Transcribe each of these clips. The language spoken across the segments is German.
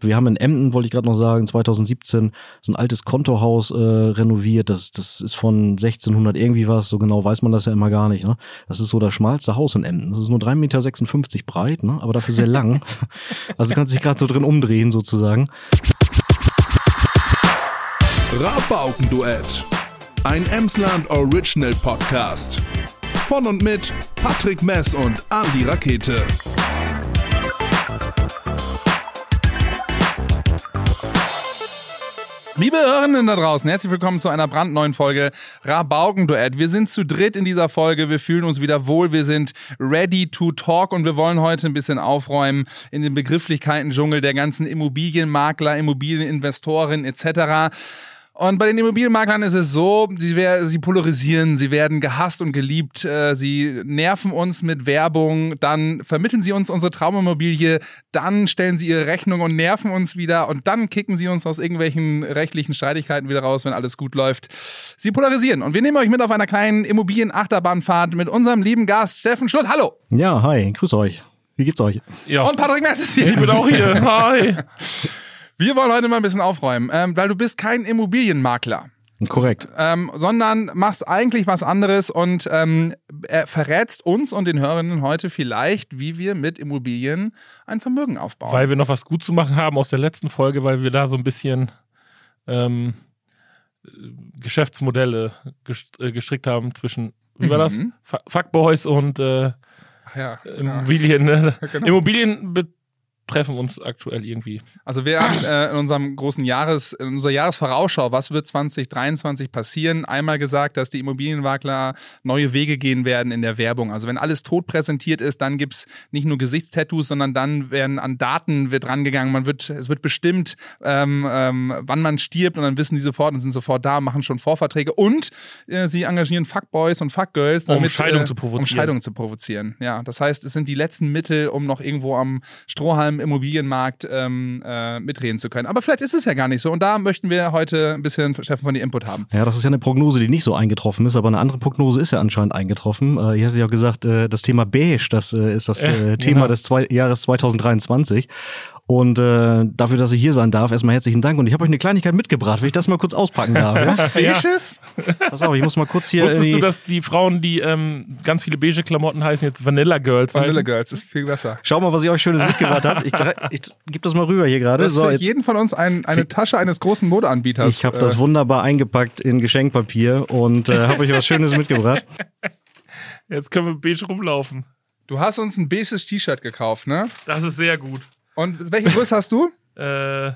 Wir haben in Emden, wollte ich gerade noch sagen, 2017 so ein altes Kontohaus äh, renoviert. Das, das ist von 1600 irgendwie was. So genau weiß man das ja immer gar nicht. Ne? Das ist so das schmalste Haus in Emden. Das ist nur 3,56 Meter breit, ne? aber dafür sehr lang. also kannst dich gerade so drin umdrehen sozusagen. Rabaukenduett. Ein Emsland Original Podcast. Von und mit Patrick Mess und Andy Rakete. Liebe Hörerinnen da draußen, herzlich willkommen zu einer brandneuen Folge Rabauken-Duett. Wir sind zu dritt in dieser Folge, wir fühlen uns wieder wohl, wir sind ready to talk und wir wollen heute ein bisschen aufräumen in den Begrifflichkeiten-Dschungel der ganzen Immobilienmakler, Immobilieninvestoren etc. Und bei den Immobilienmaklern ist es so, sie, sie polarisieren, sie werden gehasst und geliebt, äh, sie nerven uns mit Werbung, dann vermitteln sie uns unsere Traumimmobilie, dann stellen sie ihre Rechnung und nerven uns wieder und dann kicken sie uns aus irgendwelchen rechtlichen Streitigkeiten wieder raus, wenn alles gut läuft. Sie polarisieren und wir nehmen euch mit auf einer kleinen Immobilienachterbahnfahrt mit unserem lieben Gast Steffen Schlutt. Hallo! Ja, hi, grüß euch. Wie geht's euch? Ja. Und Patrick Merz ist hier. Ich bin auch hier. Hi. Wir wollen heute mal ein bisschen aufräumen, ähm, weil du bist kein Immobilienmakler. Korrekt. Ähm, sondern machst eigentlich was anderes und ähm, verrätst uns und den Hörerinnen heute vielleicht, wie wir mit Immobilien ein Vermögen aufbauen. Weil wir noch was gut zu machen haben aus der letzten Folge, weil wir da so ein bisschen ähm, Geschäftsmodelle äh, gestrickt haben zwischen, wie war das? Mhm. Fuckboys und äh, ja, Immobilien. Ne? Genau. Immobilien treffen uns aktuell irgendwie. Also wir haben äh, in unserem großen Jahres, in unserer Jahresvorausschau, was wird 2023 passieren, einmal gesagt, dass die Immobilienmakler neue Wege gehen werden in der Werbung. Also wenn alles tot präsentiert ist, dann gibt es nicht nur Gesichtstattoos, sondern dann werden an Daten wird rangegangen. Man wird, es wird bestimmt, ähm, ähm, wann man stirbt und dann wissen die sofort und sind sofort da, machen schon Vorverträge und äh, sie engagieren Fuckboys und Fuckgirls, damit, um Scheidung äh, zu provozieren. Um Scheidung zu provozieren. Ja, das heißt, es sind die letzten Mittel, um noch irgendwo am Strohhalm Immobilienmarkt ähm, äh, mitreden zu können. Aber vielleicht ist es ja gar nicht so. Und da möchten wir heute ein bisschen, Steffen, von dir Input haben. Ja, das ist ja eine Prognose, die nicht so eingetroffen ist, aber eine andere Prognose ist ja anscheinend eingetroffen. Äh, ihr hattet ja gesagt, äh, das Thema Beige, das äh, ist das äh, Thema genau. des zwei Jahres 2023. Und äh, dafür, dass ich hier sein darf, erstmal herzlichen Dank. Und ich habe euch eine Kleinigkeit mitgebracht, wenn ich das mal kurz auspacken darf. Was? Beiges? Pass auf, ich muss mal kurz hier. Wusstest du, dass die Frauen, die ähm, ganz viele beige Klamotten heißen, jetzt Vanilla Girls Vanilla heißen? Girls ist viel besser. Schau mal, was ich euch Schönes mitgebracht habe. Ich, ich, ich gebe das mal rüber hier gerade. So, für jetzt, jeden von uns ein, eine Tasche eines großen Modeanbieters. Ich habe das wunderbar eingepackt in Geschenkpapier und äh, habe euch was Schönes mitgebracht. Jetzt können wir beige rumlaufen. Du hast uns ein beiges T-Shirt gekauft, ne? Das ist sehr gut. Und welche Größe hast du? Äh,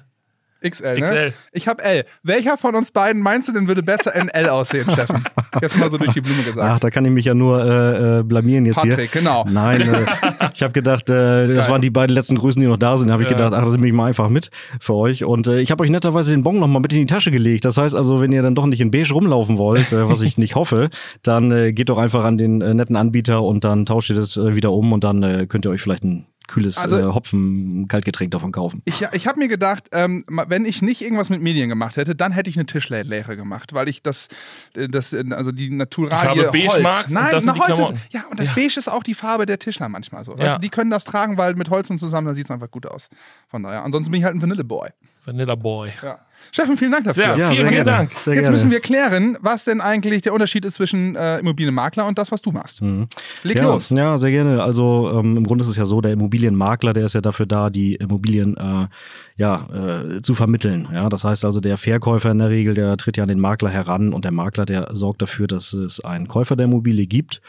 XL, ne? XL. Ich habe L. Welcher von uns beiden meinst du denn würde besser in L aussehen, Steffen? Jetzt mal so durch die Blume gesagt. Ach, da kann ich mich ja nur äh, äh blamieren jetzt Patrick, hier. genau. Nein, äh, ich habe gedacht, äh, das Geil. waren die beiden letzten Größen, die noch da sind. Da habe ich Ja. gedacht, ach, das nehme ich mal einfach mit für euch. Und äh, ich habe euch netterweise den Bon nochmal mit in die Tasche gelegt. Das heißt also, wenn ihr dann doch nicht in beige rumlaufen wollt, äh, was ich nicht hoffe, dann äh, geht doch einfach an den äh, netten Anbieter und dann tauscht ihr das äh, wieder um und dann äh, könnt ihr euch vielleicht ein kühles Also- äh, Hopfen-Kaltgetränk davon kaufen. Ich, ich habe mir gedacht, ähm, wenn ich nicht irgendwas mit Medien gemacht hätte, dann hätte ich eine Tischlehre gemacht, weil ich das, äh, das äh, also die Naturalie Die Farbe beige Holz. magst Nein, das na, Holz ist, ja, und das Ja. Beige ist auch die Farbe der Tischler manchmal so. Ja. du, die können das tragen, weil mit Holz und zusammen, dann sieht es einfach gut aus. Von daher. Ansonsten bin ich halt ein Vanilleboy. Vanilla Boy. Ja. Steffen, vielen Dank dafür. Ja, Ja, vielen, sehr vielen gerne. Dank. Sehr Jetzt gerne. müssen wir klären, was denn eigentlich der Unterschied ist zwischen äh, Immobilienmakler und das, was du machst. Mhm. Leg ja, los. Ja, sehr gerne. Also ähm, im Grunde ist es ja so, der Immobilienmakler, der ist ja dafür da, die Immobilien äh, ja, äh, zu vermitteln. Ja, das heißt also, der Verkäufer in der Regel, der tritt ja an den Makler heran und der Makler, der sorgt dafür, dass es einen Käufer der Immobilie gibt.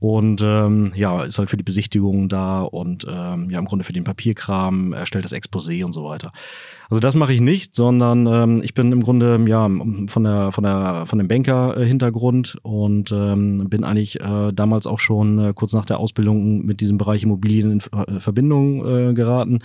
Und ähm, ja, ist halt für die Besichtigung da und ähm, ja, im Grunde für den Papierkram, erstellt das Exposé und so weiter. Also das mache ich nicht, sondern ähm, ich bin im Grunde ja von der von der von dem Banker-Hintergrund und ähm, bin eigentlich äh, damals auch schon äh, kurz nach der Ausbildung mit diesem Bereich Immobilien in äh, Verbindung äh, geraten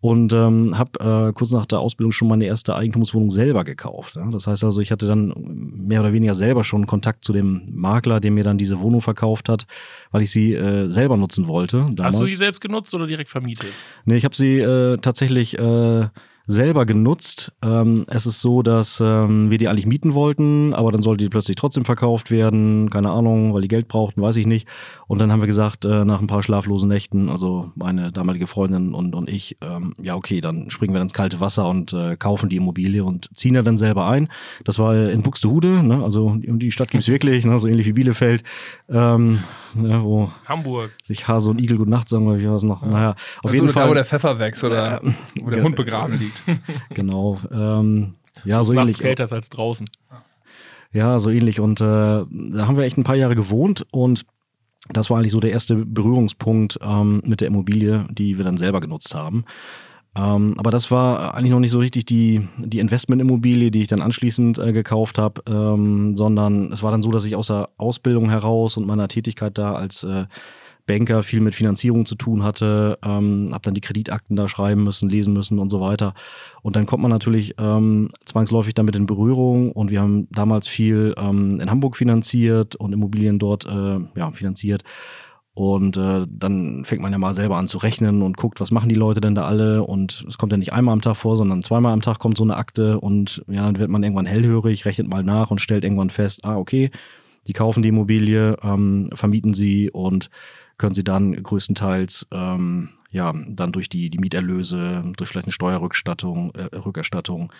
und ähm, habe äh, kurz nach der Ausbildung schon meine erste Eigentumswohnung selber gekauft. Ja? Das heißt also, ich hatte dann mehr oder weniger selber schon Kontakt zu dem Makler, der mir dann diese Wohnung verkauft hat, weil ich sie äh, selber nutzen wollte. Damals. Hast du die selbst genutzt oder direkt vermietet? Nee, ich habe sie äh, tatsächlich äh, selber genutzt. Ähm, es ist so, dass ähm, wir die eigentlich mieten wollten, aber dann sollte die plötzlich trotzdem verkauft werden, keine Ahnung, weil die Geld brauchten, weiß ich nicht. Und dann haben wir gesagt, äh, nach ein paar schlaflosen Nächten, also meine damalige Freundin und, und ich, ähm, ja okay, dann springen wir ins kalte Wasser und äh, kaufen die Immobilie und ziehen ja dann selber ein. Das war in Buxtehude, ne? also die Stadt gibt's wirklich, ne? so ähnlich wie Bielefeld, ähm, ne? wo Hamburg. sich Hase und Igel gut Nacht sagen, oder wie war es noch? Naja, auf Also jeden da, Fall. wo der Pfeffer wächst oder wo der Hund begraben liegt. genau. Ähm, ja, so ähnlich. kälter ist als draußen. Ja, so ähnlich. Und äh, da haben wir echt ein paar Jahre gewohnt und das war eigentlich so der erste Berührungspunkt ähm, mit der Immobilie, die wir dann selber genutzt haben. Ähm, aber das war eigentlich noch nicht so richtig die, die Investmentimmobilie, die ich dann anschließend äh, gekauft habe, ähm, sondern es war dann so, dass ich aus der Ausbildung heraus und meiner Tätigkeit da als äh, Banker viel mit Finanzierung zu tun hatte, ähm, habe dann die Kreditakten da schreiben müssen, lesen müssen und so weiter. Und dann kommt man natürlich ähm, zwangsläufig damit in Berührung und wir haben damals viel ähm, in Hamburg finanziert und Immobilien dort äh, ja, finanziert. Und äh, dann fängt man ja mal selber an zu rechnen und guckt, was machen die Leute denn da alle. Und es kommt ja nicht einmal am Tag vor, sondern zweimal am Tag kommt so eine Akte und ja, dann wird man irgendwann hellhörig, rechnet mal nach und stellt irgendwann fest, ah, okay, die kaufen die Immobilie, ähm, vermieten sie und können sie dann größtenteils ähm, ja dann durch die, die Mieterlöse, durch vielleicht eine Steuerrückstattung, äh, Rückerstattung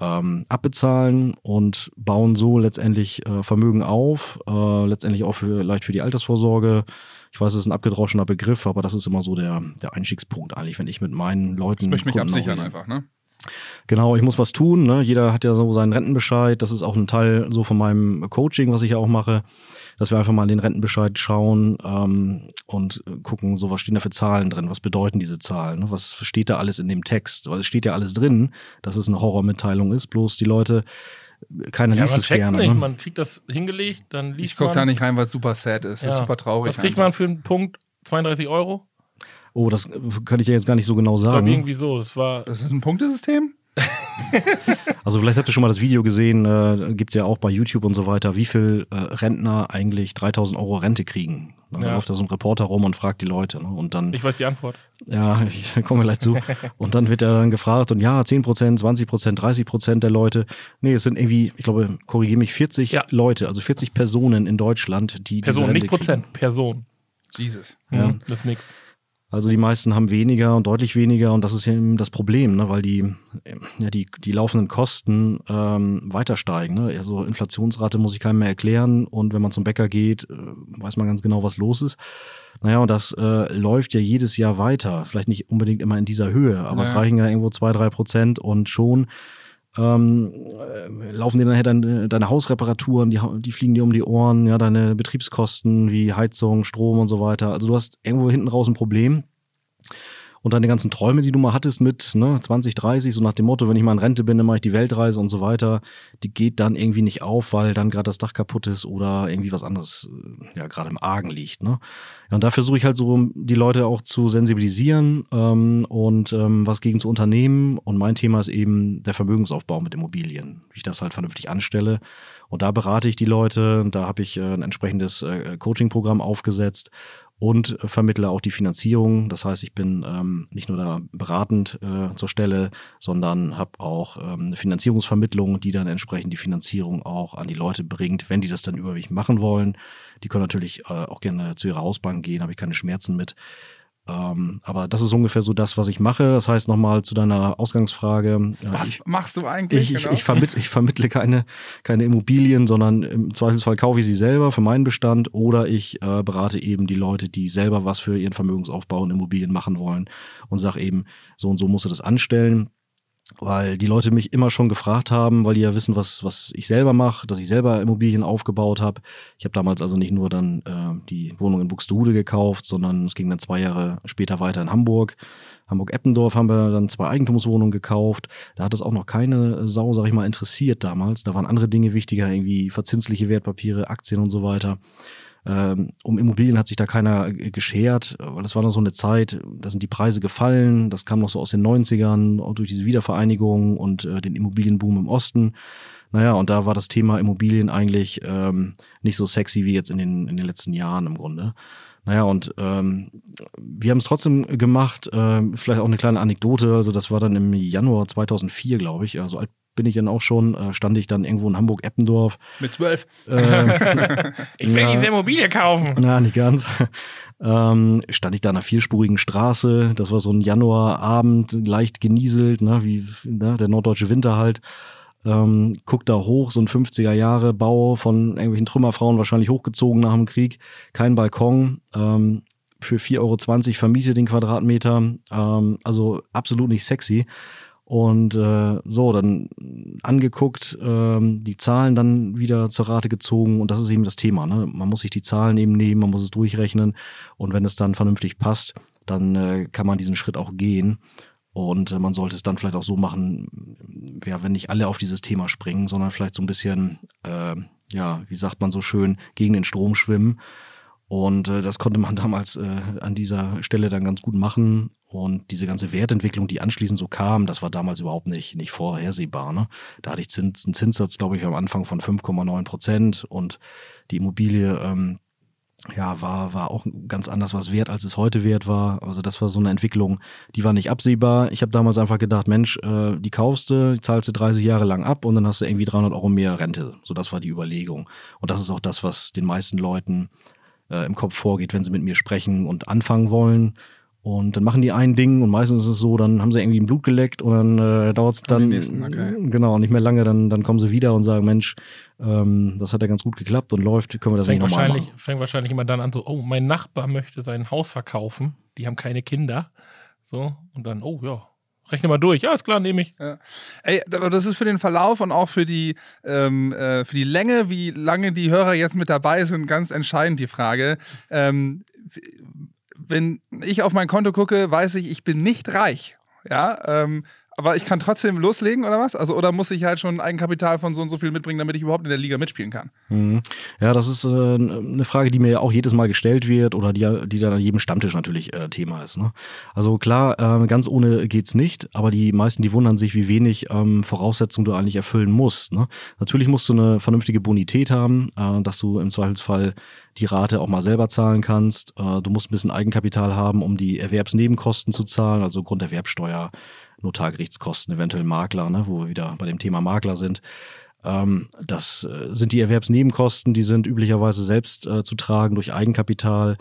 ähm, abbezahlen und bauen so letztendlich äh, Vermögen auf, äh, letztendlich auch für, vielleicht für die Altersvorsorge. Ich weiß, es ist ein abgedroschener Begriff, aber das ist immer so der, der Einstiegspunkt eigentlich, wenn ich mit meinen Leuten. Ich möchte mich Kunden absichern auch- einfach, ne? Genau, ich muss was tun. Ne? Jeder hat ja so seinen Rentenbescheid. Das ist auch ein Teil so von meinem Coaching, was ich ja auch mache, dass wir einfach mal in den Rentenbescheid schauen ähm, und gucken, so was stehen da für Zahlen drin, was bedeuten diese Zahlen, ne? was steht da alles in dem Text, weil es steht ja alles drin, dass es eine Horrormitteilung ist, bloß die Leute, keiner Ja, liest man es gerne. nicht. Ne? Man kriegt das hingelegt, dann liest Ich gucke man. da nicht rein, weil es super sad ist. Das ist Ja. super traurig. Was kriegt einfach. man für einen Punkt? 32 Euro? Oh, das kann ich ja jetzt gar nicht so genau Ich sagen. irgendwie so. Das war. Das ist ein Punktesystem? Also vielleicht habt ihr schon mal das Video gesehen, äh, gibt's ja auch bei YouTube und so weiter, wie viel äh, Rentner eigentlich 3000 Euro Rente kriegen. Dann Ja. läuft da so ein Reporter rum und fragt die Leute. Ne? Und dann, Ich weiß die Antwort. ja, ich komme gleich zu. Und dann wird er dann gefragt und ja, 10 Prozent, 20 Prozent, 30 Prozent der Leute. Nee, es sind irgendwie, ich glaube, korrigiere mich, 40 Ja. Leute, also 40 Personen in Deutschland, die Person, diese Rente nicht Prozent. Person. Jesus. Ja. Das ist nix. Also die meisten haben weniger und deutlich weniger und das ist eben das Problem, ne? weil die, ja, die, die laufenden Kosten ähm, weiter steigen. Ne? Also Inflationsrate muss ich keinem mehr erklären und wenn man zum Bäcker geht, äh, weiß man ganz genau, was los ist. Naja, und das äh, läuft ja jedes Jahr weiter. Vielleicht nicht unbedingt immer in dieser Höhe, aber es Ja. reichen ja irgendwo zwei, drei Prozent und schon ähm, äh, laufen dir nachher deine, deine Hausreparaturen, die, die fliegen dir um die Ohren, ja, deine Betriebskosten wie Heizung, Strom und so weiter. Also du hast irgendwo hinten raus ein Problem. Und deine ganzen Träume, die du mal hattest mit ne, 20, 30, so nach dem Motto, wenn ich mal in Rente bin, dann mache ich die Weltreise und so weiter, die geht dann irgendwie nicht auf, weil dann gerade das Dach kaputt ist oder irgendwie was anderes äh, ja gerade im Argen liegt. Ne? Ja, und da versuche ich halt so die Leute auch zu sensibilisieren ähm, und ähm, was gegen zu unternehmen. Und mein Thema ist eben der Vermögensaufbau mit Immobilien, wie ich das halt vernünftig anstelle. Und da berate ich die Leute, da habe ich äh, ein entsprechendes äh, Coaching-Programm aufgesetzt und vermittle auch die Finanzierung. Das heißt, ich bin ähm, nicht nur da beratend äh, zur Stelle, sondern habe auch ähm, eine Finanzierungsvermittlung, die dann entsprechend die Finanzierung auch an die Leute bringt, wenn die das dann über mich machen wollen. Die können natürlich äh, auch gerne zu ihrer Hausbank gehen, habe ich keine Schmerzen mit. Ähm, aber das ist ungefähr so das, was ich mache. Das heißt nochmal zu deiner Ausgangsfrage. Was ich- machst du eigentlich? ich, ich, genau? ich, vermittle, ich vermittle keine, keine Immobilien, sondern im Zweifelsfall kaufe ich sie selber für meinen Bestand oder ich äh, berate eben die Leute, die selber was für ihren Vermögensaufbau in Immobilien machen wollen und sage eben, so und so musst du das anstellen. Weil die Leute mich immer schon gefragt haben, weil die ja wissen, was, was ich selber mache, dass ich selber Immobilien aufgebaut habe. Ich habe damals also nicht nur dann äh, die Wohnung in Buxtehude gekauft, sondern es ging dann zwei Jahre später weiter in Hamburg. Hamburg-Eppendorf haben wir dann zwei Eigentumswohnungen gekauft. Da hat es auch noch keine Sau, sag ich mal, interessiert damals. Da waren andere Dinge wichtiger, irgendwie verzinsliche Wertpapiere, Aktien und so weiter. Ähm, um Immobilien hat sich da keiner geschert, weil das war noch so eine Zeit, da sind die Preise gefallen, das kam noch so aus den 90ern, auch durch diese Wiedervereinigung und äh, den Immobilienboom im Osten. Naja, und da war das Thema Immobilien eigentlich ähm, nicht so sexy wie jetzt in den, in den letzten Jahren im Grunde. Naja, und ähm, wir haben es trotzdem gemacht. Äh, vielleicht auch eine kleine Anekdote. Also das war dann im Januar 2004, glaube ich. Also alt bin ich dann auch schon. Äh, stand ich dann irgendwo in Hamburg-Eppendorf. Mit zwölf. Äh, Ich will Ja. diese Immobilie kaufen. na, nicht ganz. Ähm, stand ich da an einer vierspurigen Straße. Das war so ein Januarabend, leicht genieselt, ne, wie ne, der norddeutsche Winter halt. Ähm, guckt da hoch, so ein 50er Jahre Bau von irgendwelchen Trümmerfrauen, wahrscheinlich hochgezogen nach dem Krieg. Kein Balkon. Ähm, für 4,20 Euro vermietet den Quadratmeter. Ähm, also absolut nicht sexy. Und äh, so, dann angeguckt, ähm, die Zahlen dann wieder zur Rate gezogen und das ist eben das Thema. Ne? Man muss sich die Zahlen eben nehmen, man muss es durchrechnen und wenn es dann vernünftig passt, dann äh, kann man diesen Schritt auch gehen. Und äh, man sollte es dann vielleicht auch so machen, ja, wenn nicht alle auf dieses Thema springen, sondern vielleicht so ein bisschen, äh, ja, wie sagt man so schön, gegen den Strom schwimmen. Und äh, das konnte man damals äh, an dieser Stelle dann ganz gut machen. Und diese ganze Wertentwicklung, die anschließend so kam, das war damals überhaupt nicht, nicht vorhersehbar. Ne? Da hatte ich Zins, einen Zinssatz, glaube ich, am Anfang von 5,9 Prozent und die Immobilie ähm, ja, war, war auch ganz anders was wert, als es heute wert war. Also das war so eine Entwicklung, die war nicht absehbar. Ich habe damals einfach gedacht, Mensch, äh, die kaufst du, zahlst du 30 Jahre lang ab und dann hast du irgendwie 300 Euro mehr Rente. So, das war die Überlegung. Und das ist auch das, was den meisten Leuten äh, im Kopf vorgeht, wenn sie mit mir sprechen und anfangen wollen. Und dann machen die ein Ding und meistens ist es so, dann haben sie irgendwie ein Blut geleckt und dann äh, dauert es dann okay. genau nicht mehr lange, dann, dann kommen sie wieder und sagen, Mensch, ähm, das hat ja ganz gut geklappt und läuft, können wir das Fängt nicht nochmal wahrscheinlich, machen. fängt wahrscheinlich immer dann an, so, oh, mein Nachbar möchte sein Haus verkaufen. Die haben keine Kinder. So, und dann, oh ja, rechne mal durch. Ja, ist klar, nehme ich. Ey, aber das ist für den Verlauf und auch für die, ähm, äh, für die Länge, wie lange die Hörer jetzt mit dabei sind, ganz entscheidend die Frage. Ähm, wenn ich auf mein Konto gucke, weiß ich, ich bin nicht reich. Ja, ähm, aber ich kann trotzdem loslegen oder was? Also, oder muss ich halt schon ein Eigenkapital von so und so viel mitbringen, damit ich überhaupt in der Liga mitspielen kann? Mhm. Ja, das ist äh, eine Frage, die mir ja auch jedes Mal gestellt wird oder die, die dann an jedem Stammtisch natürlich äh, Thema ist. Ne? Also klar, äh, ganz ohne geht's nicht, aber die meisten, die wundern sich, wie wenig ähm, Voraussetzungen du eigentlich erfüllen musst. Ne? Natürlich musst du eine vernünftige Bonität haben, äh, dass du im Zweifelsfall die Rate auch mal selber zahlen kannst. Äh, du musst ein bisschen Eigenkapital haben, um die Erwerbsnebenkosten zu zahlen, also Grunderwerbsteuer, Notargerichtskosten, eventuell Makler, ne? wo wir wieder bei dem Thema Makler sind. Ähm, das äh, sind die Erwerbsnebenkosten, die sind üblicherweise selbst äh, zu tragen durch Eigenkapital.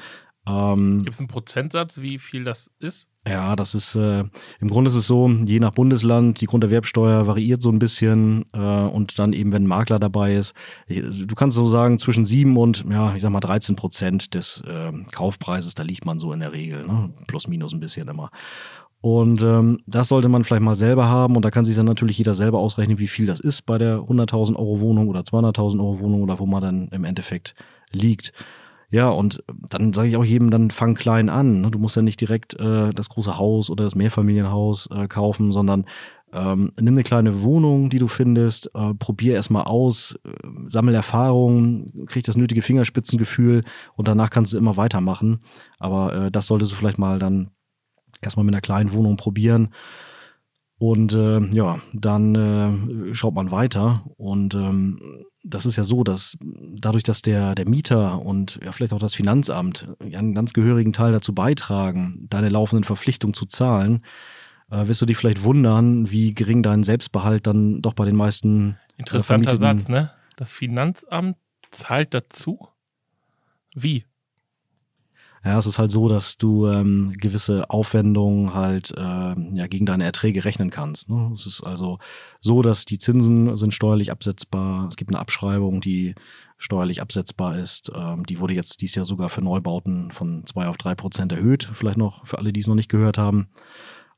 Ähm, Gibt es einen Prozentsatz, wie viel das ist? ja, das ist äh, im Grunde ist es so, je nach Bundesland, die Grunderwerbsteuer variiert so ein bisschen äh, und dann eben, wenn ein Makler dabei ist, ich- du kannst so sagen, zwischen sieben und ja, ich sag mal 13 Prozent des äh, Kaufpreises, da liegt man so in der Regel, ne? plus minus ein bisschen immer. Und ähm, das sollte man vielleicht mal selber haben und da kann sich dann natürlich jeder selber ausrechnen, wie viel das ist bei der 100.000 Euro Wohnung oder 200.000 Euro Wohnung oder wo man dann im Endeffekt liegt. Ja, und dann sage ich auch jedem, dann fang klein an. ne? Du musst ja nicht direkt äh, das große Haus oder das Mehrfamilienhaus äh, kaufen, sondern ähm, nimm eine kleine Wohnung, die du findest, äh, probier erstmal aus, äh, sammel Erfahrungen, krieg das nötige Fingerspitzengefühl und danach kannst du immer weitermachen. Aber äh, das solltest du vielleicht mal dann erstmal mit einer kleinen Wohnung probieren. Und äh, ja, dann äh, schaut man weiter. Und ähm, das ist ja so, dass dadurch, dass der, der Mieter und ja vielleicht auch das Finanzamt ja einen ganz gehörigen Teil dazu beitragen, deine laufenden Verpflichtungen zu zahlen, äh, wirst du dich vielleicht wundern, wie gering dein Selbstbehalt dann doch bei den meisten Interessanter vermieteten- Satz, ne? Das Finanzamt zahlt dazu? Wie? Ja, es ist halt so, dass du ähm, gewisse Aufwendungen halt ähm, ja, gegen deine Erträge rechnen kannst. Ne? Es ist also so, dass die Zinsen sind steuerlich absetzbar. Es gibt eine Abschreibung, die steuerlich absetzbar ist. Ähm, die wurde jetzt dieses Jahr sogar für Neubauten von zwei auf drei Prozent erhöht. Vielleicht noch für alle, die es noch nicht gehört haben.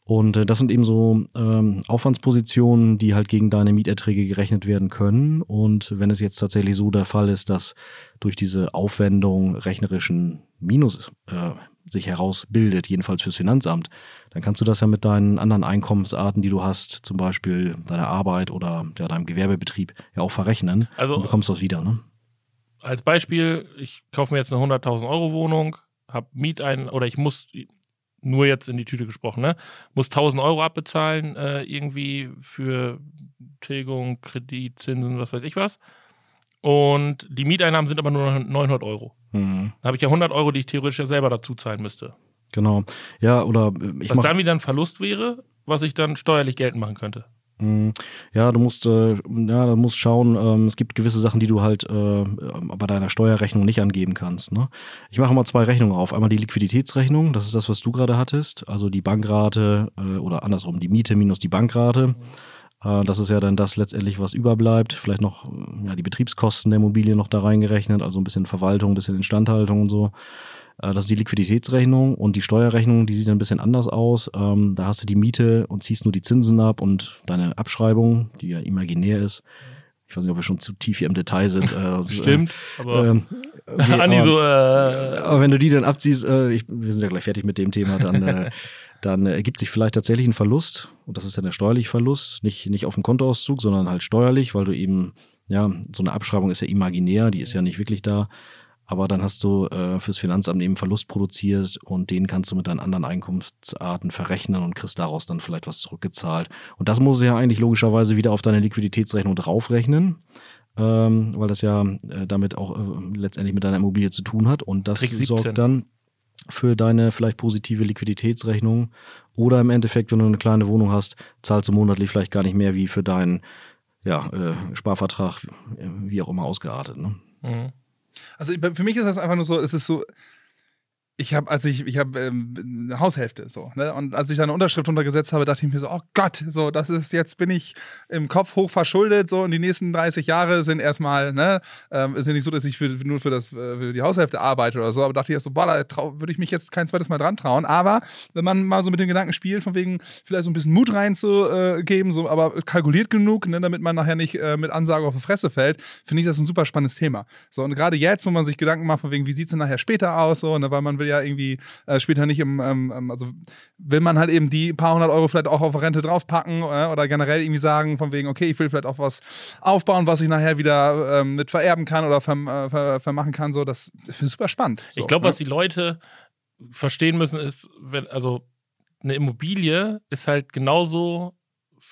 Und äh, das sind eben so ähm, Aufwandspositionen, die halt gegen deine Mieterträge gerechnet werden können. Und wenn es jetzt tatsächlich so der Fall ist, dass durch diese Aufwendung rechnerischen Minus äh, sich herausbildet, jedenfalls fürs Finanzamt, dann kannst du das ja mit deinen anderen Einkommensarten, die du hast, zum Beispiel deiner Arbeit oder ja, deinem Gewerbebetrieb, ja auch verrechnen Also- und bekommst das wieder. Ne? Als Beispiel, ich kaufe mir jetzt eine 100.000 Euro Wohnung, habe Mietein oder ich muss nur jetzt in die Tüte gesprochen, ne? Muss 1000 Euro abbezahlen, äh, irgendwie für Tilgung, Kredit, Zinsen, was weiß ich was. Und die Mieteinnahmen sind aber nur noch 900 Euro. Mhm. Da habe ich ja 100 Euro, die ich theoretisch ja selber dazu zahlen müsste. Genau. Ja, oder äh, ich was dann wieder ein Verlust wäre, was ich dann steuerlich geltend machen könnte. Mm, Ja, du musst, äh, ja, du musst schauen, ähm, es gibt gewisse Sachen, die du halt äh, bei deiner Steuerrechnung nicht angeben kannst. Ne? Ich mache mal zwei Rechnungen auf. Einmal die Liquiditätsrechnung, das ist das, was du gerade hattest, also die Bankrate äh, oder andersrum, die Miete minus die Bankrate. Das ist ja dann das letztendlich, was überbleibt. Vielleicht noch ja, die Betriebskosten der Immobilie noch da reingerechnet, also ein bisschen Verwaltung, ein bisschen Instandhaltung und so. Äh, Das ist die Liquiditätsrechnung und die Steuerrechnung, die sieht ein bisschen anders aus. Ähm, da hast du die Miete und ziehst nur die Zinsen ab und deine Abschreibung, die ja imaginär ist. Ich weiß nicht, ob wir schon zu tief hier im Detail sind. Äh, Stimmt, aber Ähm, okay, Andi aber, so, äh, aber wenn du die dann abziehst, äh, ich, wir sind ja gleich fertig mit dem Thema, dann, äh, dann äh, ergibt sich vielleicht tatsächlich ein Verlust. Und das ist dann der steuerliche Verlust. Nicht, nicht auf dem Kontoauszug, sondern halt steuerlich, weil du eben, ja, so eine Abschreibung ist ja imaginär, die ist ja nicht wirklich da. Aber dann hast du äh, fürs Finanzamt eben Verlust produziert und den kannst du mit deinen anderen Einkunftsarten verrechnen und kriegst daraus dann vielleicht was zurückgezahlt. Und das muss ja eigentlich logischerweise wieder auf deine Liquiditätsrechnung draufrechnen, ähm, weil das ja äh, damit auch äh, letztendlich mit deiner Immobilie zu tun hat. Und das Trick 17. sorgt dann für deine vielleicht positive Liquiditätsrechnung. Oder im Endeffekt, wenn du eine kleine Wohnung hast, zahlst du monatlich vielleicht gar nicht mehr wie für deinen ja, äh, Sparvertrag, wie auch immer ausgeartet. Ne? mhm. Also für mich ist das einfach nur so, es ist so, ich habe, als ich, ich habe ähm, eine Haushälfte so, ne? Und als ich da eine Unterschrift untergesetzt habe, dachte ich mir so, oh Gott, so, das ist jetzt bin ich im Kopf hoch verschuldet, so und die nächsten 30 Jahre sind erstmal, ne, ähm, ist ja nicht so, dass ich für, nur für das äh, für die Haushälfte arbeite oder so, aber dachte ich erst so, boah, da würde ich mich jetzt kein zweites Mal dran trauen. Aber wenn man mal so mit den Gedanken spielt, von wegen vielleicht so ein bisschen Mut reinzugeben, so, aber kalkuliert genug, ne, damit man nachher nicht äh, mit Ansage auf die Fresse fällt, finde ich das ein super spannendes Thema. So, und gerade jetzt, wo man sich Gedanken macht, von wegen, wie sieht's denn nachher später aus, so, ne, weil man will ja irgendwie äh, später nicht im, ähm, ähm, also will man halt eben die paar hundert Euro vielleicht auch auf Rente draufpacken äh, oder generell irgendwie sagen, von wegen, okay, ich will vielleicht auch was aufbauen, was ich nachher wieder ähm, mit vererben kann oder verm äh, ver vermachen kann, so, das, das finde ich super spannend. So, Ich glaube, ne? was die Leute verstehen müssen, ist, wenn, also eine Immobilie ist halt genauso,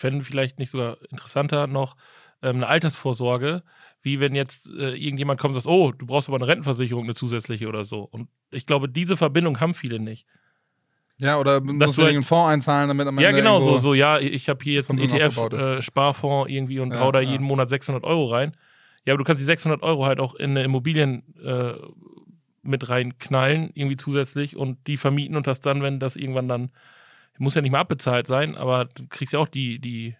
wenn vielleicht nicht sogar interessanter noch, ähm, eine Altersvorsorge, wie wenn jetzt äh, irgendjemand kommt und sagt, oh, du brauchst aber eine Rentenversicherung, eine zusätzliche oder so. Und ich glaube, diese Verbindung haben viele nicht. Ja, oder Das muss man wird- einen Fonds einzahlen, damit am ja, Ende genau, so, so, ja, ich habe hier jetzt einen. ETF-Sparfonds irgendwie und Ja, hau da ja. jeden Monat 600 Euro rein. Ja, aber du kannst die 600 Euro halt auch in eine Immobilien äh, mit reinknallen, irgendwie zusätzlich und die vermieten und das dann, wenn das irgendwann dann, muss ja nicht mal abbezahlt sein, aber du kriegst ja auch die, die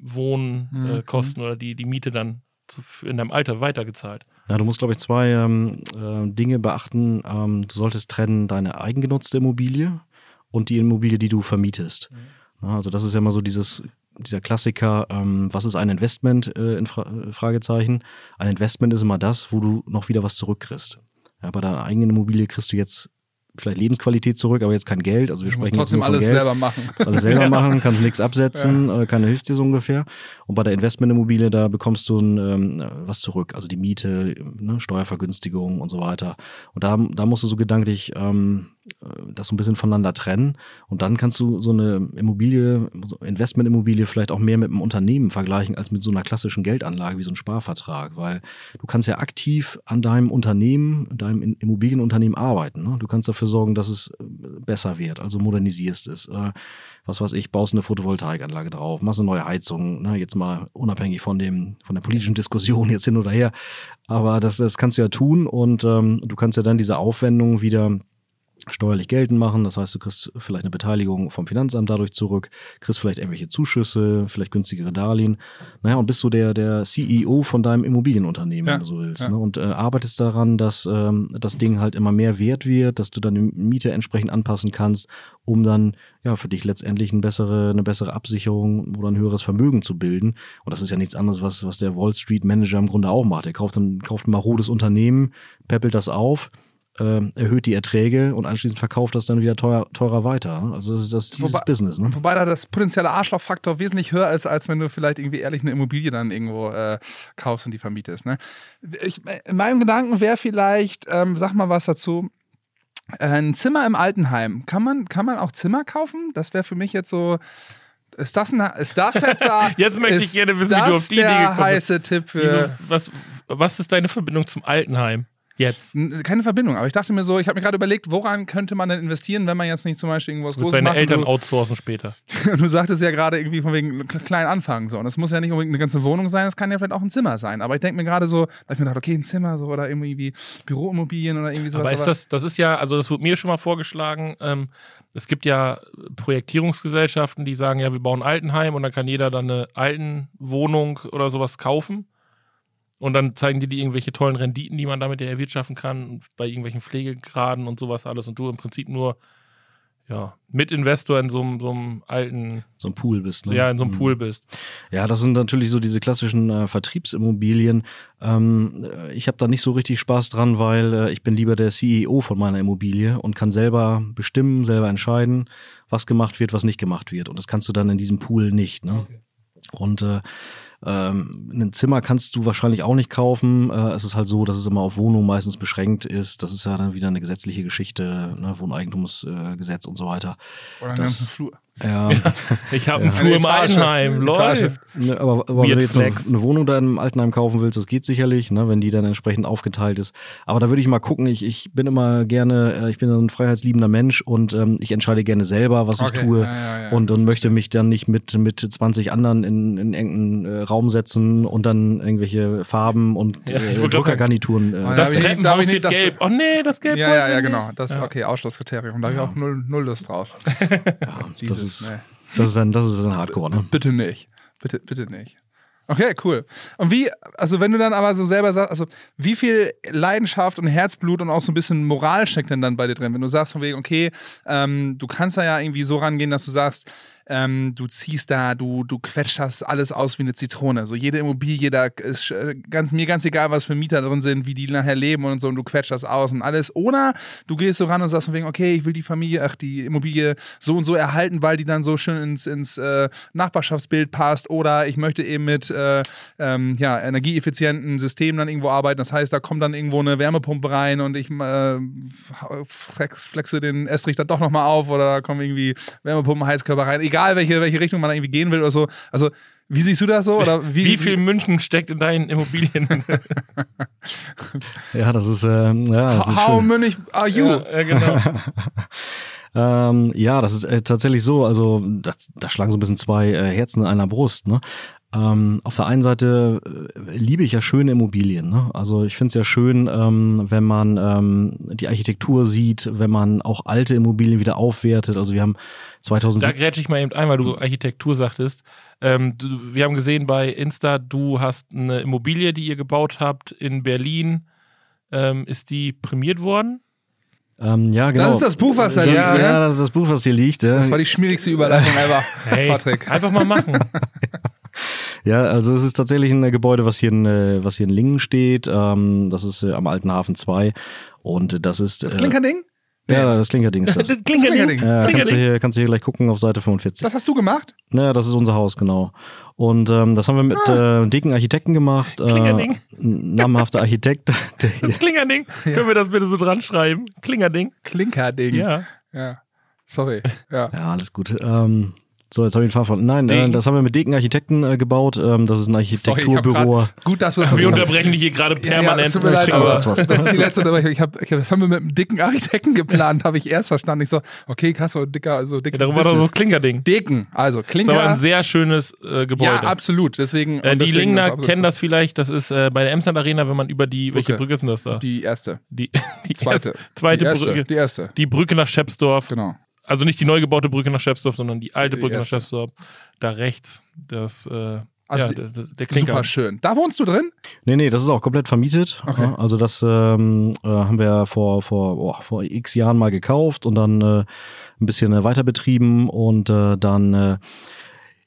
Wohnkosten Mhm. äh, oder die, die Miete dann zu, in deinem Alter weitergezahlt. Ja, du musst, glaube ich, zwei ähm, äh, Dinge beachten. Ähm, du solltest trennen deine eigengenutzte Immobilie und die Immobilie, die du vermietest. Ja, also das ist ja immer so dieses, dieser Klassiker, ähm, was ist ein Investment äh, in Fra äh, Fragezeichen? Ein Investment ist immer das, wo du noch wieder was zurückkriegst. Ja, bei deiner eigenen Immobilie kriegst du jetzt vielleicht Lebensqualität zurück, aber jetzt kein Geld. Also wir Du sprechen trotzdem alles Geld. selber machen. Kannst alles selber machen, kannst nichts absetzen, äh, keiner hilft dir so ungefähr. Und bei der Investmentimmobilie, da bekommst du ein, ähm, was zurück, also die Miete, ne, Steuervergünstigung und so weiter. Und da, da musst du so gedanklich ähm, äh, das so ein bisschen voneinander trennen. Und dann kannst du so eine Immobilie, Investmentimmobilie vielleicht auch mehr mit einem Unternehmen vergleichen als mit so einer klassischen Geldanlage wie so ein Sparvertrag, weil du kannst ja aktiv an deinem Unternehmen, deinem Immobilienunternehmen arbeiten. Ne? Du kannst dafür sorgen, dass es äh, besser wird, also modernisierst es. Äh, was weiß ich, baust eine Photovoltaikanlage drauf, machst eine neue Heizung, ne? jetzt mal unabhängig von dem, von der politischen Diskussion jetzt hin oder her. Aber das, das kannst du ja tun und ähm, du kannst ja dann diese Aufwendungen wieder steuerlich geltend machen. Das heißt, du kriegst vielleicht eine Beteiligung vom Finanzamt dadurch zurück, kriegst vielleicht irgendwelche Zuschüsse, vielleicht günstigere Darlehen. Naja, und bist so der, der CEO von deinem Immobilienunternehmen, Ja, wenn du so willst. ja. Ne? Und äh, arbeitest daran, dass ähm, das Ding halt immer mehr wert wird, dass du deine Miete entsprechend anpassen kannst, um dann ja für dich letztendlich eine bessere, eine bessere Absicherung oder ein höheres Vermögen zu bilden. Und das ist ja nichts anderes, was, was der Wall Street Manager im Grunde auch macht. Er kauft ein, kauft ein marodes Unternehmen, peppelt das auf, erhöht die Erträge und anschließend verkauft das dann wieder teuer, teurer weiter. Also das ist das dieses Wobei- Business, ne? Wobei da das potenzielle Arschlochfaktor wesentlich höher ist, als wenn du vielleicht irgendwie ehrlich eine Immobilie dann irgendwo äh, kaufst und die vermietest. Ne? Ich, in meinem Gedanken wäre vielleicht, ähm, sag mal was dazu, ein Zimmer im Altenheim. Kann man, kann man auch Zimmer kaufen? Das wäre für mich jetzt so. Ist das, ein, ist das etwa? Jetzt möchte ich gerne wissen, wie du auf die Idee gekommen bist. heiße Tipp Wieso, für. was, was ist deine Verbindung zum Altenheim? Jetzt. Keine Verbindung, aber ich dachte mir so, ich habe mir gerade überlegt, woran könnte man denn investieren, wenn man jetzt nicht zum Beispiel irgendwas Großes seine macht. Eltern outsourcen später. du, sagtest ja gerade irgendwie von wegen kle- klein anfangen so. Und es muss ja nicht unbedingt eine ganze Wohnung sein, es kann ja vielleicht auch ein Zimmer sein. Aber ich denke mir gerade so, da hab ich mir gedacht, okay, ein Zimmer so oder irgendwie wie Büroimmobilien oder irgendwie sowas. Aber ist das, das ist ja, also das wurde mir schon mal vorgeschlagen, ähm, es gibt ja Projektierungsgesellschaften, die sagen, ja, wir bauen ein Altenheim und dann kann jeder dann eine Altenwohnung oder sowas kaufen. Und dann zeigen die dir irgendwelche tollen Renditen, die man damit ja erwirtschaften kann, bei irgendwelchen Pflegegraden und sowas alles. Und du im Prinzip nur, ja, Mitinvestor in so, einem- so einem alten, So ein Pool bist. Ne? ja, in so einem Mhm. Pool bist. Ja, das sind natürlich so diese klassischen äh, Vertriebsimmobilien. Ähm, äh, ich habe da nicht so richtig Spaß dran, weil äh, ich bin lieber der CEO von meiner Immobilie und kann selber bestimmen, selber entscheiden, was gemacht wird, was nicht gemacht wird. Und das kannst du dann in diesem Pool nicht. Ne? Und äh, ähm, ein Zimmer kannst du wahrscheinlich auch nicht kaufen. Äh, es ist halt so, dass es immer auf Wohnungen meistens beschränkt ist. Das ist ja dann wieder eine gesetzliche Geschichte, ne? Wohneigentumsgesetz äh, und so weiter. oder einen das- ganzen Flur. Ja. Ich habe Ja. einen Flur im. Altenheim. Etage. Ne, aber, aber wenn du jetzt eine, eine Wohnung da im Altenheim kaufen willst, das geht sicherlich, ne, wenn die dann entsprechend aufgeteilt ist. Aber da würde ich mal gucken, ich, ich bin immer gerne, äh, ich bin ein freiheitsliebender Mensch und ähm, ich entscheide gerne selber, was Okay, ich tue. ja, ja, ja. Und, und möchte mich dann nicht mit, mit 20 anderen in, in engen äh, Raum setzen und dann irgendwelche Farben und Ja, äh, Druckergarnituren. Äh, Da Das Treppenhaus ich nicht- wird das- gelb. Oh nee, das Gelb Ja, ja, ja, genau. Das ist Ja. okay, Ausschlusskriterium. Da habe ich auch null, null Lust drauf. ja, das, Jesus, ist, nee. das, ist ein, das ist ein Hardcore, ne? Bitte nicht. Bitte, bitte nicht. Okay, cool. Und wie, also wenn du dann aber so selber sagst, also wie viel Leidenschaft und Herzblut und auch so ein bisschen Moral steckt denn dann bei dir drin? Wenn du sagst von wegen, okay, ähm, du kannst da ja irgendwie so rangehen, dass du sagst, ähm, du ziehst da, du, du quetscht das alles aus wie eine Zitrone. So jede Immobilie, da ist äh, ganz, mir ganz egal, was für Mieter drin sind, wie die nachher leben und so, und du quetscht das aus und alles. Oder du gehst so ran und sagst von wegen, okay, ich will die Familie, ach, die Immobilie so und so erhalten, weil die dann so schön ins, ins äh, Nachbarschaftsbild passt. Oder ich möchte eben mit äh, ähm, ja, energieeffizienten Systemen dann irgendwo arbeiten. Das heißt, da kommt dann irgendwo eine Wärmepumpe rein und ich äh, flex, flexe den Estrich dann doch nochmal auf oder da kommen irgendwie Wärmepumpen, Heizkörper rein. Egal, welche, welche Richtung man da irgendwie gehen will oder so. Also, wie siehst du das so? Oder wie, Wie, viel München steckt in deinen Immobilien? Ja, das ist, äh, ja, das ist How schön. are you? ja, ja, genau. Ähm, ja, das ist äh, tatsächlich so. Also das, da schlagen so ein bisschen zwei äh, Herzen in einer Brust. Ne? Ähm, auf der einen Seite äh, liebe ich ja schöne Immobilien. Ne? Also ich finde es ja schön, ähm, wenn man ähm, die Architektur sieht, wenn man auch alte Immobilien wieder aufwertet. Also wir haben Da 2007 grätsche ich mal eben ein, weil du Architektur sagtest. Ähm, du, wir haben gesehen bei Insta, du hast eine Immobilie, die ihr gebaut habt in Berlin. Ähm, ist die prämiert worden? ähm, ja genau. Das ist das Buch, was da ja, liegt, ne? ja, das ist das Buch, was hier liegt. Ja. Das war die schmierigste Überleitung ever, Hey, Patrick. einfach mal machen. Ja, also es ist tatsächlich ein äh, Gebäude, was hier in, äh, was hier in Lingen steht. Ähm, das ist äh, am Alten Hafen 2. Und äh, das ist. Das äh, Klinkerding? Ja, das Klinkerding ist das. Das ja Klinkerding. Ja, kannst, du hier, kannst du hier gleich gucken auf Seite 45. Das hast du gemacht? Naja, das ist unser Haus, genau. Und ähm, das haben wir mit äh, dicken Architekten gemacht. Äh, Klingerding. ein namhafter Architekt. Das Klingerding. Können wir das bitte so dran schreiben? Klingerding. Klinkerding. Ja. Ja. Sorry. Ja. ja, alles gut. Ähm, so, jetzt habe ich den Fahrrad. Nein, äh, das haben wir mit dicken Architekten äh, gebaut. Ähm, das ist ein Sorry, Architekturbüro. grad, gut, dass wir das Wir unterbrechen dich hier gerade Ja, ja, permanent. tut mir leid, Kriegen aber was. das ist die letzte Unterbrechung. Ich hab, ich hab, das haben wir mit einem dicken Architekten geplant, habe ich erst verstanden. Ich so, okay, krass, so dicker, also dicker. Ja, darum war doch so Business. das Klingerding. Dicken, also Das ist aber Klinker. ein sehr schönes äh, Gebäude. ja, absolut. Deswegen. Äh, die deswegen Lingner absolut- kennen das vielleicht, das ist äh, bei der Emsland Arena, wenn man über die, welche Brücke. Brücke ist denn das da? Die erste. Die, die Zweite. erste, zweite die erste, Brücke. Die erste. Die Brücke nach Schepsdorf. Genau. Also nicht die neu gebaute Brücke nach Schepsdorf, sondern die alte Die Brücke nach. Schepsdorf. Da rechts. Das, äh, Also ja, die- der, der Klinker. Super schön. Da wohnst du drin? Nee, nee, das ist auch komplett vermietet. Okay. Also das ähm, äh, haben wir vor, vor, oh, vor x Jahren mal gekauft und dann äh, ein bisschen äh, weiter betrieben und äh, dann äh,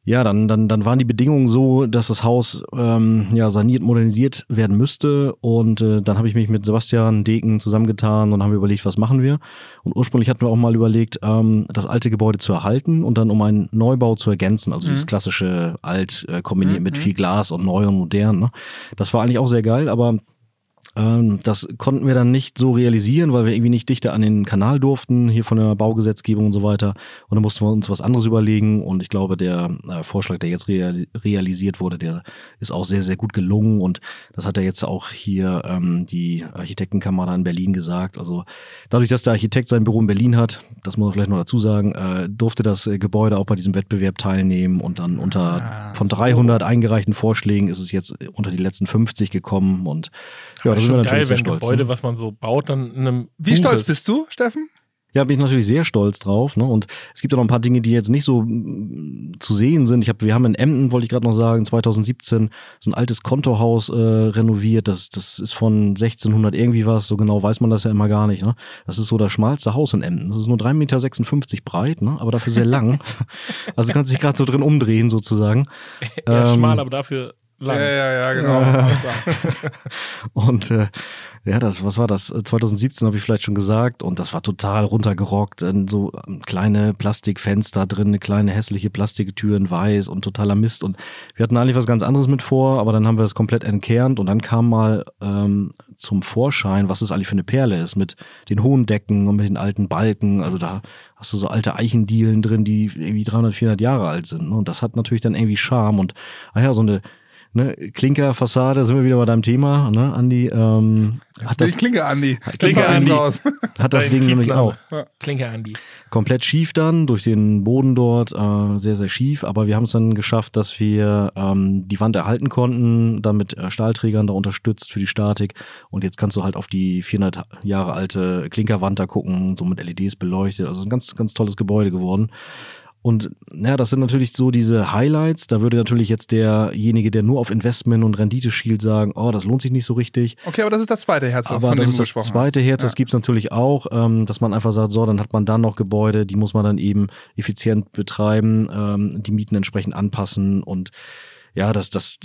ja, dann, dann, dann waren die Bedingungen so, dass das Haus ähm, ja, saniert, modernisiert werden müsste. Und äh, dann habe ich mich mit Sebastian Deken zusammengetan und haben überlegt, was machen wir. Und ursprünglich hatten wir auch mal überlegt, ähm, das alte Gebäude zu erhalten und dann um einen Neubau zu ergänzen. Also dieses klassische Alt äh, kombiniert mit viel Glas und neu und modern. Ne? Das war eigentlich auch sehr geil, aber das konnten wir dann nicht so realisieren, weil wir irgendwie nicht dichter an den Kanal durften, hier von der Baugesetzgebung und so weiter. Und dann mussten wir uns was anderes überlegen. Und ich glaube, der äh, Vorschlag, der jetzt real realisiert wurde, der ist auch sehr, sehr gut gelungen. Und das hat ja jetzt auch hier ähm, die Architektenkammer in Berlin gesagt. Also dadurch, dass der Architekt sein Büro in Berlin hat, das muss man vielleicht noch dazu sagen, äh, durfte das äh, Gebäude auch bei diesem Wettbewerb teilnehmen. Und dann unter Ah, von so. 300 eingereichten Vorschlägen ist es jetzt unter die letzten 50 gekommen. Und ja, Aber da sind wir schon natürlich geil, sehr wenn stolz. Gebäude, ne? was man so baut, dann in einem Wie Buch stolz ist. bist du, Steffen? Ja, bin ich natürlich sehr stolz drauf. Ne? Und es gibt auch noch ein paar Dinge, die jetzt nicht so mm, zu sehen sind. Ich hab, wir haben in Emden, wollte ich gerade noch sagen, 2017 so ein altes Kontohaus äh, renoviert. Das, das ist von 1600 irgendwie was. So genau weiß man das ja immer gar nicht. Ne? Das ist so das schmalste Haus in Emden. Das ist nur 3,56 Meter breit, ne? aber dafür sehr lang. also du kannst dich gerade so drin umdrehen sozusagen. Ja, Ähm, schmal, aber dafür lang. Ja, ja, ja, genau. Ja. Und äh, ja, das, was war das? 2017 habe ich vielleicht schon gesagt und das war total runtergerockt. So ähm, kleine Plastikfenster drin, eine kleine hässliche Plastiktür in weiß und totaler Mist. Und wir hatten eigentlich was ganz anderes mit vor, aber dann haben wir es komplett entkernt und dann kam mal ähm, zum Vorschein, was es eigentlich für eine Perle ist, mit den hohen Decken und mit den alten Balken. Also da hast du so alte Eichendielen drin, die irgendwie 300, 400 Jahre alt sind. Ne? Und das hat natürlich dann irgendwie Charme und ah ja, so eine ne, Klinkerfassade, sind wir wieder bei deinem Thema, ne, Andi, ähm, Jetzt hat das, ich Klinke, Andi. Klinke, Jetzt hau ich's Andi. raus. hat das Ding nämlich auch Klinke Andi. komplett schief dann, durch den Boden dort, äh, sehr, sehr schief, aber wir haben es dann geschafft, dass wir ähm, die Wand erhalten konnten, dann mit äh, Stahlträgern da unterstützt für die Statik und jetzt kannst du halt auf die 400 Jahre alte Klinkerwand da gucken, so mit LEDs beleuchtet, also ein ganz, ganz tolles Gebäude geworden. Und ja, das sind natürlich so diese Highlights. Da würde natürlich jetzt derjenige, der nur auf Investment und Rendite schielt, sagen, oh, das lohnt sich nicht so richtig. Okay, aber das ist das zweite Herz, Aber von das dem ist das zweite hast. Herz, das gibt's natürlich auch, ähm, dass man einfach sagt, so, dann hat man dann noch Gebäude, die muss man dann eben effizient betreiben, ähm, die Mieten entsprechend anpassen und ja, das, das,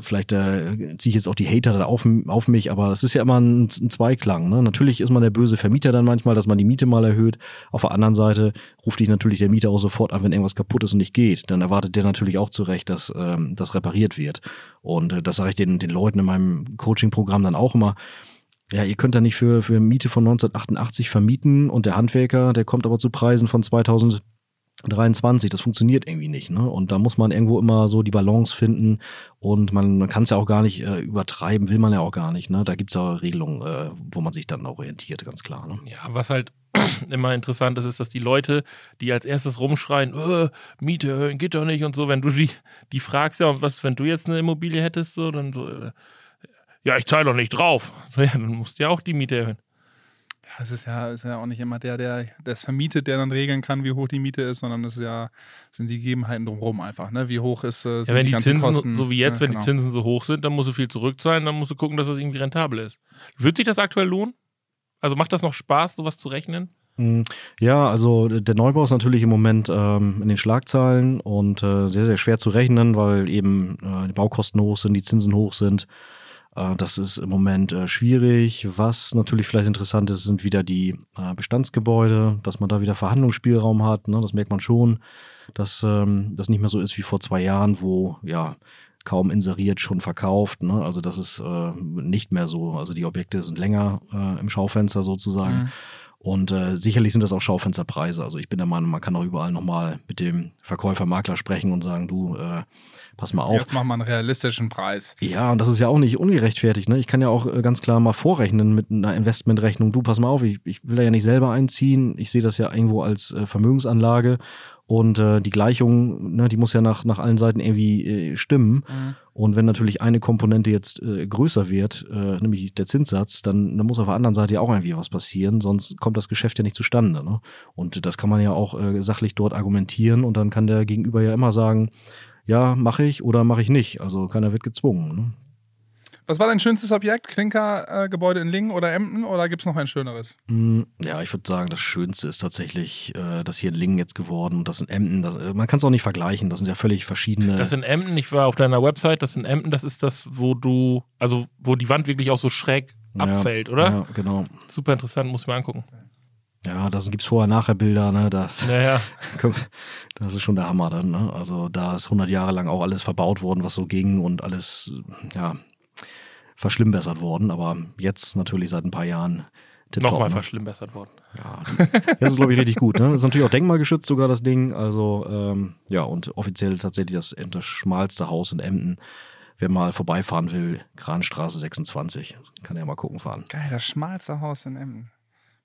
vielleicht äh, ziehe ich jetzt auch die Hater dann auf, auf mich, aber das ist ja immer ein, ein Zweiklang. Ne? Natürlich ist man der böse Vermieter dann manchmal, dass man die Miete mal erhöht. Auf der anderen Seite ruft dich natürlich der Mieter auch sofort an, wenn irgendwas kaputt ist und nicht geht. Dann erwartet der natürlich auch zu Recht, dass ähm, das repariert wird. Und äh, das sage ich den, den Leuten in meinem Coaching-Programm dann auch immer. Ja, ihr könnt da nicht für, für Miete von 1988 vermieten und der Handwerker, der kommt aber zu Preisen von 2023. Das funktioniert irgendwie nicht. Ne? Und da muss man irgendwo immer so die Balance finden und man, man kann es ja auch gar nicht äh, übertreiben, will man ja auch gar nicht. Ne? Da gibt's ja Regelungen, äh, wo man sich dann orientiert, ganz klar. Ne? Ja, was halt immer interessant ist, ist, dass die Leute, die als erstes rumschreien, äh, Miete erhöhen geht doch nicht und so, wenn du die, die fragst, ja, was, wenn du jetzt eine Immobilie hättest, so, dann so, äh, ja, ich zahle doch nicht drauf. So, ja, dann musst du ja auch die Miete erhöhen. Ja, es ist ja, ist ja auch nicht immer der, der das vermietet, der dann regeln kann, wie hoch die Miete ist, sondern es ist ja, sind die Gegebenheiten drumherum einfach, ne? Wie hoch ist, äh, sind Ja, wenn die die Zinsen, Kosten. so wie jetzt, ja, wenn genau. die Zinsen so hoch sind, dann musst du viel zurückzahlen, dann musst du gucken, dass das irgendwie rentabel ist. Wird sich das aktuell lohnen? Also macht das noch Spaß, sowas zu rechnen? Mm, Ja, also der Neubau ist natürlich im Moment ähm, in den Schlagzeilen und äh, sehr, sehr schwer zu rechnen, weil eben äh, die Baukosten hoch sind, die Zinsen hoch sind. Äh, das ist im Moment äh, schwierig. Was natürlich vielleicht interessant ist, sind wieder die äh, Bestandsgebäude, dass man da wieder Verhandlungsspielraum hat. Ne? Das merkt man schon, dass ähm, das nicht mehr so ist wie vor zwei Jahren, wo ja kaum inseriert, schon verkauft. Ne? Also das ist äh, nicht mehr so. Also die Objekte sind länger äh, im Schaufenster sozusagen. Mhm. Und äh, sicherlich sind das auch Schaufensterpreise. Also ich bin der Meinung, man kann auch überall nochmal mit dem Verkäufer, Makler sprechen und sagen, du, pass mal auf. Jetzt machen wir einen realistischen Preis. Ja, und das ist ja auch nicht ungerechtfertigt. Ne? Ich kann ja auch äh, ganz klar mal vorrechnen mit einer Investmentrechnung. Du, pass mal auf, ich, ich will da ja nicht selber einziehen. Ich sehe das ja irgendwo als äh, Vermögensanlage. Und äh, die Gleichung, ne, die muss ja nach, nach allen Seiten irgendwie äh, stimmen. Und wenn natürlich eine Komponente jetzt äh, größer wird, äh, nämlich der Zinssatz, dann, dann muss auf der anderen Seite ja auch irgendwie was passieren, sonst kommt das Geschäft ja nicht zustande. Ne? Und das kann man ja auch äh, sachlich dort argumentieren und dann kann der Gegenüber ja immer sagen, ja, mache ich oder mache ich nicht. Also keiner wird gezwungen. Ne? Was war dein schönstes Objekt? Klinkergebäude in Lingen oder Emden oder gibt es noch ein schöneres? Mm, Ja, ich würde sagen, das Schönste ist tatsächlich äh, das hier in Lingen jetzt geworden und das in Emden. Das, äh, man kann es auch nicht vergleichen, das sind ja völlig verschiedene. Das in Emden, ich war auf deiner Website, das in Emden, das ist das, wo du, also wo die Wand wirklich auch so schräg Ja, abfällt, oder? Ja, genau. Super interessant, muss ich mir angucken. Ja, da gibt's vorher-nachher-Bilder, ne? Das, Naja, das ist schon der Hammer dann, ne? Also da ist 100 Jahre lang auch alles verbaut worden, was so ging und alles, ja, verschlimmbessert worden, aber jetzt natürlich seit ein paar Jahren tipptopp, Nochmal ne? verschlimmbessert worden. Ja, das ist, glaube ich, richtig gut. Ne? Das ist natürlich auch denkmalgeschützt sogar, das Ding. Also, ähm, ja, und offiziell tatsächlich das, das schmalste Haus in Emden. Wer mal vorbeifahren will, Kranstraße 26, kann ja mal gucken fahren. Geil, das schmalste Haus in Emden.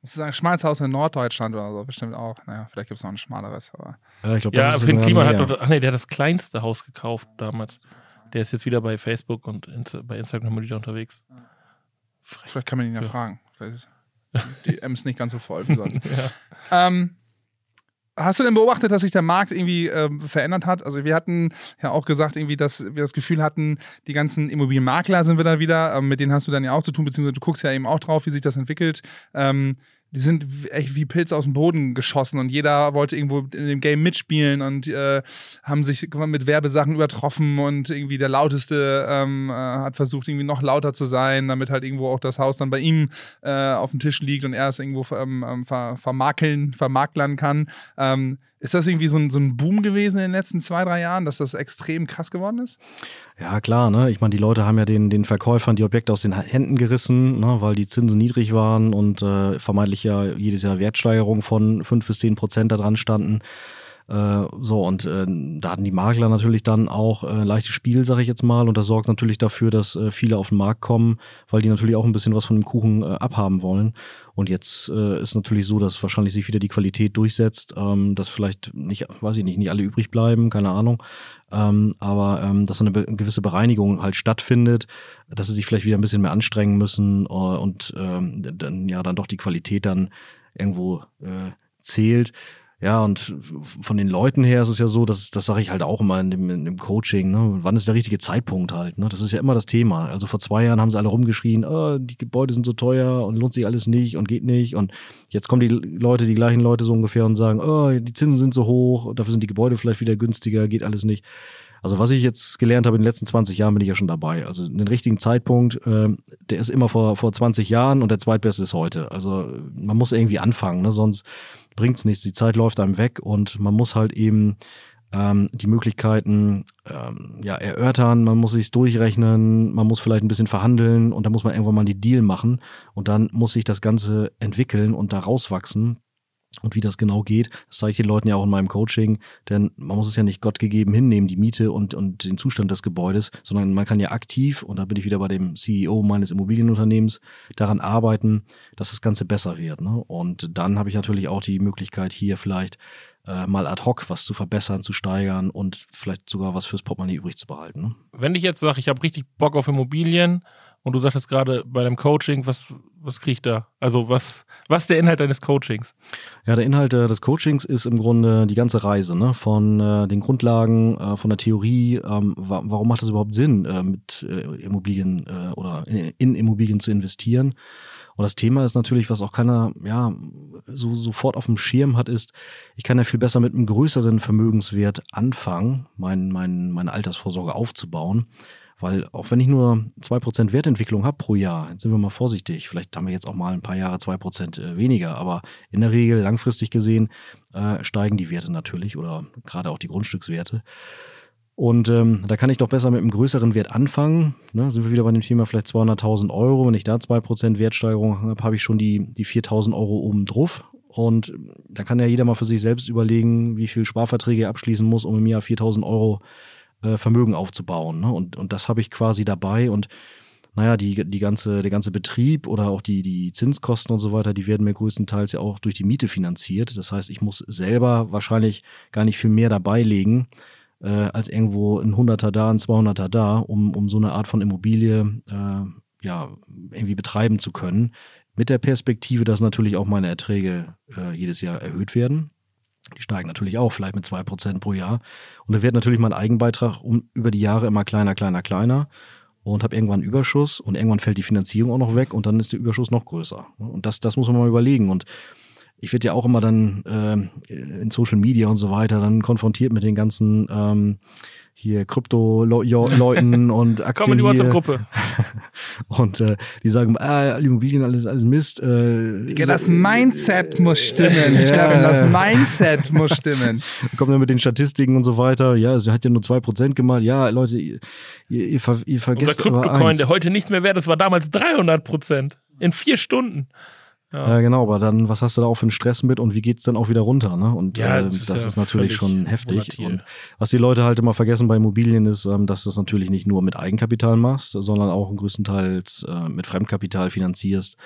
Musst du sagen, schmalste Haus in Norddeutschland oder so, bestimmt auch. Naja, vielleicht gibt es noch ein schmaleres, aber. Ja, ich glaube, Ja, ist Finn Kliman hat doch, ach nee, der hat das kleinste Haus gekauft damals. Der ist jetzt wieder bei Facebook und Insta, bei Instagram wieder unterwegs. Frech. Vielleicht kann man ihn ja, Ja. fragen. Vielleicht ist die Ems nicht ganz so voll wie sonst. Ja. Ähm, hast du denn beobachtet, dass sich der Markt irgendwie ähm, verändert hat? Also wir hatten ja auch gesagt, irgendwie, dass wir das Gefühl hatten, die ganzen Immobilienmakler sind wir da wieder, ähm, mit denen hast du dann ja auch zu tun, beziehungsweise du guckst ja eben auch drauf, wie sich das entwickelt. Ähm, die sind echt wie Pilze aus dem Boden geschossen und jeder wollte irgendwo in dem Game mitspielen und äh, haben sich mit Werbesachen übertroffen und irgendwie der lauteste ähm, äh, hat versucht, irgendwie noch lauter zu sein, damit halt irgendwo auch das Haus dann bei ihm äh, auf dem Tisch liegt und er es irgendwo ähm, ähm, ver vermakeln, vermaklern kann. Ähm, ist das irgendwie so ein, so ein Boom gewesen in den letzten zwei, drei Jahren, dass das extrem krass geworden ist? Ja, klar, ne? Ich meine, die Leute haben ja den, den Verkäufern die Objekte aus den Händen gerissen, ne? weil die Zinsen niedrig waren und äh, vermeintlich ja jedes Jahr Wertsteigerung von 5 bis 10 Prozent da dran standen. Äh, so, und äh, da hatten die Makler natürlich dann auch äh, leichtes Spiel, sage ich jetzt mal, und das sorgt natürlich dafür, dass äh, viele auf den Markt kommen, weil die natürlich auch ein bisschen was von dem Kuchen äh, abhaben wollen. Und jetzt äh, ist natürlich so, dass wahrscheinlich sich wieder die Qualität durchsetzt, ähm, dass vielleicht nicht, weiß ich nicht, nicht alle übrig bleiben, keine Ahnung. Ähm, aber ähm, dass eine gewisse Bereinigung halt stattfindet, dass sie sich vielleicht wieder ein bisschen mehr anstrengen müssen äh, und ähm, dann ja dann doch die Qualität dann irgendwo äh, zählt. Ja, und von den Leuten her ist es ja so, dass, das sage ich halt auch immer in dem, in dem Coaching, ne? wann ist der richtige Zeitpunkt halt? Ne? Das ist ja immer das Thema. Also vor zwei Jahren haben sie alle rumgeschrien, oh, die Gebäude sind so teuer und lohnt sich alles nicht und geht nicht. Und jetzt kommen die Leute, die gleichen Leute so ungefähr und sagen, oh, die Zinsen sind so hoch, dafür sind die Gebäude vielleicht wieder günstiger, geht alles nicht. Also was ich jetzt gelernt habe in den letzten 20 Jahren, bin ich ja schon dabei. Also den richtigen Zeitpunkt, äh, der ist immer vor, vor 20 Jahren und der zweitbeste ist heute. Also man muss irgendwie anfangen, ne? sonst bringt's nichts. Die Zeit läuft einem weg und man muss halt eben ähm, die Möglichkeiten ähm, ja, erörtern, man muss sich durchrechnen, man muss vielleicht ein bisschen verhandeln und dann muss man irgendwann mal die Deal machen und dann muss sich das Ganze entwickeln und da rauswachsen. Und wie das genau geht, das zeige ich den Leuten ja auch in meinem Coaching, denn man muss es ja nicht Gott gegeben hinnehmen, die Miete und, und den Zustand des Gebäudes, sondern man kann ja aktiv, und da bin ich wieder bei dem CEO meines Immobilienunternehmens, daran arbeiten, dass das Ganze besser wird. Ne? Und dann habe ich natürlich auch die Möglichkeit, hier vielleicht äh, mal ad hoc was zu verbessern, zu steigern und vielleicht sogar was fürs Portemonnaie übrig zu behalten. Ne? Wenn ich jetzt sage, ich habe richtig Bock auf Immobilien und du sagtest gerade bei deinem Coaching, was, was krieg ich da? Also was, was ist der Inhalt deines Coachings? Ja, der Inhalt äh, des Coachings ist im Grunde die ganze Reise, ne? Von äh, den Grundlagen, äh, von der Theorie, ähm, wa warum macht es überhaupt Sinn, äh, mit äh, Immobilien oder in, in Immobilien zu investieren? Und das Thema ist natürlich, was auch keiner ja so sofort auf dem Schirm hat, ist, ich kann ja viel besser mit einem größeren Vermögenswert anfangen, mein, mein, meine Altersvorsorge aufzubauen. Weil auch wenn ich nur 2% Wertentwicklung habe pro Jahr, sind wir mal vorsichtig, vielleicht haben wir jetzt auch mal ein paar Jahre 2% äh, weniger, aber in der Regel langfristig gesehen äh, steigen die Werte natürlich oder gerade auch die Grundstückswerte. Und ähm, da kann ich doch besser mit einem größeren Wert anfangen. Ne, sind wir wieder bei dem Thema vielleicht 200.000 Euro. Wenn ich da 2% Wertsteigerung habe, habe ich schon die, die 4.000 Euro oben drauf. Und da kann ja jeder mal für sich selbst überlegen, wie viel Sparverträge er abschließen muss, um im Jahr 4.000 Euro äh, Vermögen aufzubauen. Ne? Und, und das habe ich quasi dabei. Und naja, die, die ganze, der ganze Betrieb oder auch die, die Zinskosten und so weiter, die werden mir größtenteils ja auch durch die Miete finanziert. Das heißt, ich muss selber wahrscheinlich gar nicht viel mehr dabei legen, äh, als irgendwo ein Hunderter da, ein 200er da, um, um so eine Art von Immobilie äh, ja, irgendwie betreiben zu können. Mit der Perspektive, dass natürlich auch meine Erträge äh, jedes Jahr erhöht werden. Die steigen natürlich auch, vielleicht mit 2% pro Jahr. Und da wird natürlich mein Eigenbeitrag um, über die Jahre immer kleiner, kleiner, kleiner und habe irgendwann einen Überschuss und irgendwann fällt die Finanzierung auch noch weg und dann ist der Überschuss noch größer. Und das, das muss man mal überlegen. Und ich werde ja auch immer dann äh, in Social Media und so weiter dann konfrontiert mit den ganzen ähm, hier Krypto-Leuten und Aktien. Komm in die hier. WhatsApp-Gruppe. Und äh, die sagen, ah, Immobilien, alles, alles Mist. Äh, Digga, das Mindset muss stimmen. Ich glaube, das Mindset muss stimmen. Kommt dann mit den Statistiken und so weiter. Ja, sie hat ja nur 2% gemacht. Ja, Leute, ihr, ihr, ver ihr vergesst Unser Kryptocoin, der heute nichts mehr wert ist, war damals 300 Prozent. In vier Stunden. Ja. ja. genau, aber dann, was hast du da auch für einen Stress mit und wie geht's dann auch wieder runter? Ne? Und ja, äh, das, ist, das ja ist natürlich schon heftig. volatil. Und was die Leute halt immer vergessen bei Immobilien ist, ähm, dass du es natürlich nicht nur mit Eigenkapital machst, sondern auch größtenteils äh, mit Fremdkapital finanzierst.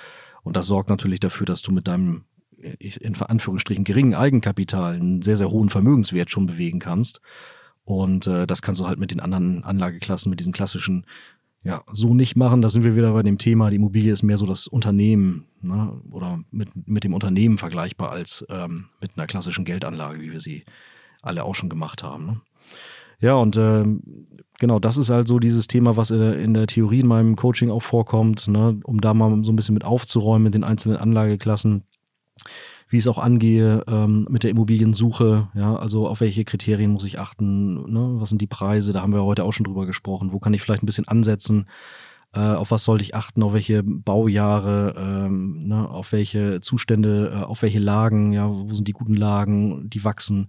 Und das sorgt natürlich dafür, dass du mit deinem äh, in Anführungsstrichen geringen Eigenkapital einen sehr, sehr hohen Vermögenswert schon bewegen kannst. Und äh, das kannst du halt mit den anderen Anlageklassen, mit diesen klassischen ja, so nicht machen. Da sind wir wieder bei dem Thema, die Immobilie ist mehr so das Unternehmen ne? oder mit, mit dem Unternehmen vergleichbar als ähm, mit einer klassischen Geldanlage, wie wir sie alle auch schon gemacht haben. Ne? Ja, und ähm, genau, das ist halt so dieses Thema, was in der Theorie in meinem Coaching auch vorkommt, ne? um da mal so ein bisschen mit aufzuräumen mit den einzelnen Anlageklassen wie ich es auch angehe ähm, mit der Immobiliensuche. Ja, also auf welche Kriterien muss ich achten? Ne? Was sind die Preise? Da haben wir heute auch schon drüber gesprochen. Wo kann ich vielleicht ein bisschen ansetzen? Äh, auf was sollte ich achten? Auf welche Baujahre? Ähm, ne? Auf welche Zustände? Äh, auf welche Lagen? Ja, wo sind die guten Lagen? Die wachsen.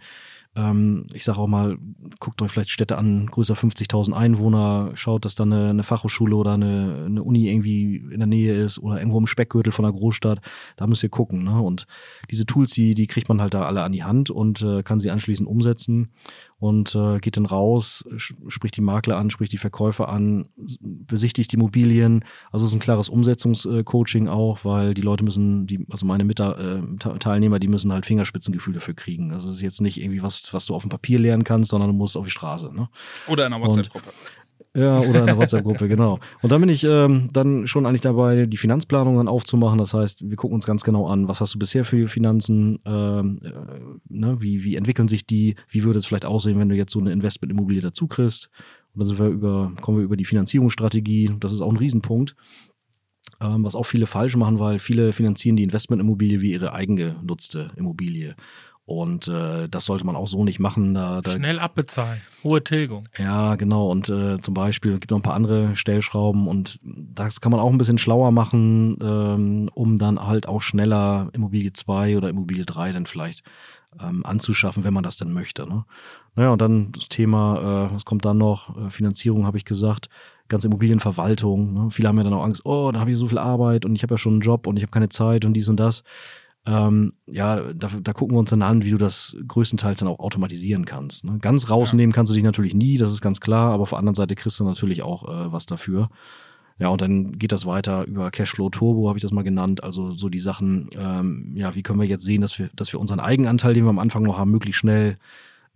Ähm, ich sage auch mal, guckt euch vielleicht Städte an, größer 50.000 Einwohner, schaut, dass da eine, eine Fachhochschule oder eine, eine, Uni irgendwie in der Nähe ist oder irgendwo im Speckgürtel von einer Großstadt. Da müsst ihr gucken. Ne? Und diese Tools, die, die kriegt man halt da alle an die Hand und äh, kann sie anschließend umsetzen und äh, geht dann raus, spricht die Makler an, spricht die Verkäufer an, besichtigt die Immobilien. Also es ist ein klares Umsetzungscoaching auch, weil die Leute müssen, die, also meine Mitter, äh, Teilnehmer, die müssen halt Fingerspitzengefühl dafür kriegen. Also es ist jetzt nicht irgendwie was, was du auf dem Papier lernen kannst, sondern du musst auf die Straße. Ne? Oder in einer WhatsApp-Gruppe. Ja, oder in der WhatsApp-Gruppe, genau. Und dann bin ich ähm, dann schon eigentlich dabei, die Finanzplanung dann aufzumachen. Das heißt, wir gucken uns ganz genau an, was hast du bisher für Finanzen, ähm, äh, ne? wie, wie entwickeln sich die, wie würde es vielleicht aussehen, wenn du jetzt so eine Investmentimmobilie dazu kriegst. Und dann sind wir über, kommen wir über die Finanzierungsstrategie. Das ist auch ein Riesenpunkt. Ähm, was auch viele falsch machen, weil viele finanzieren die Investmentimmobilie wie ihre eigengenutzte Immobilie. Und äh, das sollte man auch so nicht machen. Da, da, Schnell abbezahlen, hohe Tilgung. Ja, genau. Und äh, zum Beispiel gibt noch ein paar andere Stellschrauben und das kann man auch ein bisschen schlauer machen, ähm, um dann halt auch schneller Immobilie 2 oder Immobilie 3 dann vielleicht ähm, anzuschaffen, wenn man das denn möchte. Ne? Naja, und dann das Thema, äh, was kommt dann noch? Äh, Finanzierung habe ich gesagt, ganze Immobilienverwaltung. Ne? Viele haben ja dann auch Angst, oh, da habe ich so viel Arbeit und ich habe ja schon einen Job und ich habe keine Zeit und dies und das. Ähm, ja, da, da gucken wir uns dann an, wie du das größtenteils dann auch automatisieren kannst. Ne? Ganz rausnehmen ja. kannst du dich natürlich nie, das ist ganz klar, aber auf der anderen Seite kriegst du natürlich auch äh, was dafür. Ja, und dann geht das weiter über Cashflow Turbo, habe ich das mal genannt. Also so die Sachen, ähm, ja, wie können wir jetzt sehen, dass wir, dass wir unseren Eigenanteil, den wir am Anfang noch haben, möglichst schnell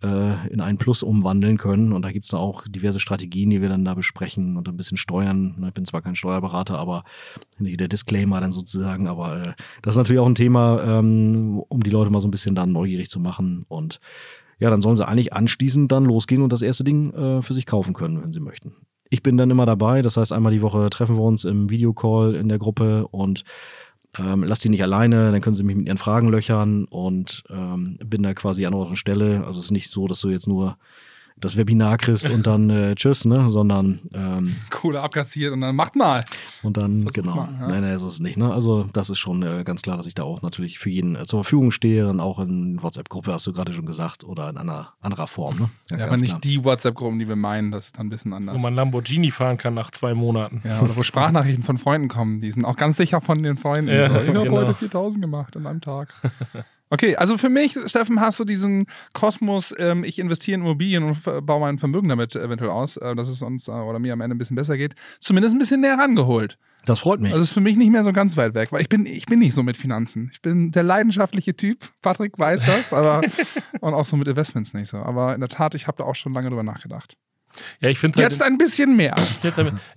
äh, in einen Plus umwandeln können. Und da gibt es auch diverse Strategien, die wir dann da besprechen und ein bisschen steuern. Ich bin zwar kein Steuerberater, aber der Disclaimer dann sozusagen. Aber äh, das ist natürlich auch ein Thema, ähm, um die Leute mal so ein bisschen dann neugierig zu machen. Und ja, dann sollen sie eigentlich anschließend dann losgehen und das erste Ding äh, für sich kaufen können, wenn sie möchten. Ich bin dann immer dabei, das heißt, einmal die Woche treffen wir uns im Videocall in der Gruppe und ähm, lasst die nicht alleine, dann können sie mich mit ihren Fragen löchern und ähm, bin da quasi an eurer Stelle. Also es ist nicht so, dass du jetzt nur das Webinar kriegst und dann äh, tschüss, ne? Sondern ähm, Kohle abkassiert und dann macht mal. Und dann, Versuch genau. Mal, ja. Nein, nein, so ist es nicht. Ne? Also das ist schon äh, ganz klar, dass ich da auch natürlich für jeden äh, zur Verfügung stehe, dann auch in WhatsApp-Gruppe, hast du gerade schon gesagt, oder in einer anderer Form. Ne? Ja, ja aber nicht klar. die WhatsApp-Gruppen, die wir meinen, das ist dann ein bisschen anders. Wo man Lamborghini fahren kann nach zwei Monaten. Ja, oder wo Sprachnachrichten von Freunden kommen, die sind auch ganz sicher von den Freunden. Ja, so, ich habe genau. heute 4000 gemacht in einem Tag. Okay, also für mich, Steffen, hast du diesen Kosmos, ähm, ich investiere in Immobilien und baue mein Vermögen damit eventuell aus, äh, dass es uns äh, oder mir am Ende ein bisschen besser geht, zumindest ein bisschen näher rangeholt. Das freut mich. Also ist für mich nicht mehr so ganz weit weg, weil ich bin, ich bin nicht so mit Finanzen. Ich bin der leidenschaftliche Typ. Patrick weiß das, aber und auch so mit Investments nicht so. Aber in der Tat, ich habe da auch schon lange drüber nachgedacht. Ja, ich finde halt jetzt ein bisschen mehr.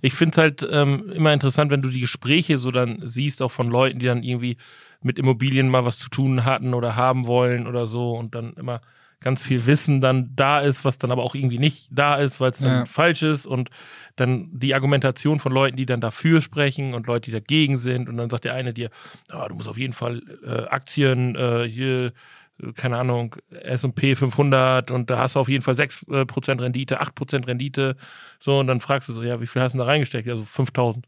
ich finde es halt ähm, immer interessant, wenn du die Gespräche so dann siehst, auch von Leuten, die dann irgendwie mit Immobilien mal was zu tun hatten oder haben wollen oder so und dann immer ganz viel Wissen dann da ist, was dann aber auch irgendwie nicht da ist, weil es dann ja. falsch ist und dann die Argumentation von Leuten, die dann dafür sprechen und Leute, die dagegen sind und dann sagt der eine dir, oh, du musst auf jeden Fall äh, Aktien äh, hier äh, keine Ahnung, S&P 500 und da hast du auf jeden Fall 6% Rendite, 8% Rendite, so und dann fragst du so, ja, wie viel hast du da reingesteckt? Ja, so 5000.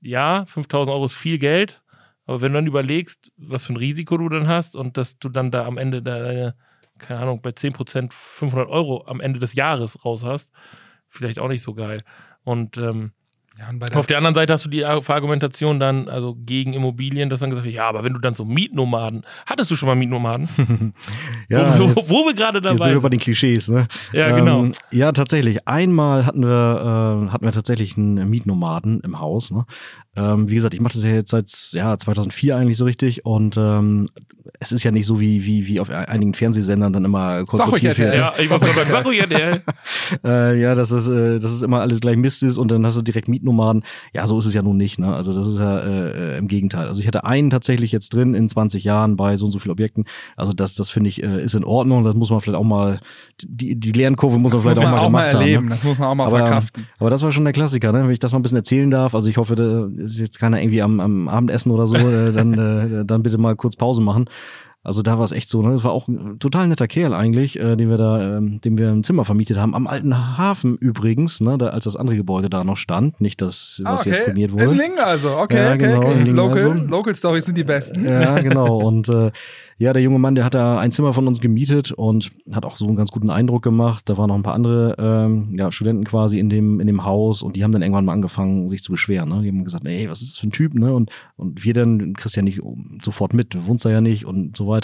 ja, 5000 Euro ist viel Geld, aber wenn du dann überlegst, was für ein Risiko du dann hast und dass du dann da am Ende deine, keine Ahnung, bei 10% 500 Euro am Ende des Jahres raus hast, vielleicht auch nicht so geil. Und ähm, Ja, und bei der, auf der anderen Seite hast du die Argumentation dann, also gegen Immobilien, dass dann gesagt wird, ja, aber wenn du dann so Mietnomaden, hattest du schon mal Mietnomaden? Ja, wo, jetzt, wo, wo wir gerade jetzt dabei sind wir sind. bei den Klischees, ne? Ja, genau. Ähm, ja, tatsächlich. Einmal hatten wir, äh, hatten wir tatsächlich einen Mietnomaden im Haus. Ne? Ähm, wie gesagt, ich mache das ja jetzt seit ja, 2004 eigentlich so richtig und ähm, es ist ja nicht so wie, wie, wie auf einigen Fernsehsendern dann immer Sag ruhig, wird. RTL. Ja, ich war beim Sacho ja, der. Äh, ja, dass es, äh, dass es immer alles gleich Mist ist und dann hast du direkt Mietnomaden. Ja, so ist es ja nun nicht. Ne? Also das ist ja äh, äh, im Gegenteil. Also ich hatte einen tatsächlich jetzt drin in 20 Jahren bei so und so vielen Objekten. Also das, das finde ich, äh, ist in Ordnung. Das muss man vielleicht auch mal, die, die Lernkurve muss das man muss vielleicht man auch mal auch mal gemacht erleben. haben. Ne? Das muss man auch mal Aber, verkraften. aber das war schon der Klassiker, ne? wenn ich das mal ein bisschen erzählen darf. Also ich hoffe, da ist jetzt keiner irgendwie am, am Abendessen oder so, äh, dann, äh, dann bitte mal kurz Pause machen. Also da war es echt so, ne? Das war auch ein total netter Kerl eigentlich, äh, den wir da, ähm, dem wir ein Zimmer vermietet haben. Am alten Hafen übrigens, ne, da, als das andere Gebäude da noch stand. Nicht das, Ah, was jetzt okay. prämiert In wurde. Lingen also. Okay, Ja, okay, genau, okay. in Local, also. Local Stories sind die besten. Ja, genau. Und äh, ja, der junge Mann, der hat da ein Zimmer von uns gemietet und hat auch so einen ganz guten Eindruck gemacht. Da waren noch ein paar andere ähm, ja, Studenten quasi in dem, in dem Haus und die haben dann irgendwann mal angefangen, sich zu beschweren. Ne? Die haben gesagt, ey, was ist das für ein Typ? Ne? Und, und wir dann, kriegst ja nicht sofort mit, du wohnst da ja nicht und so weiter.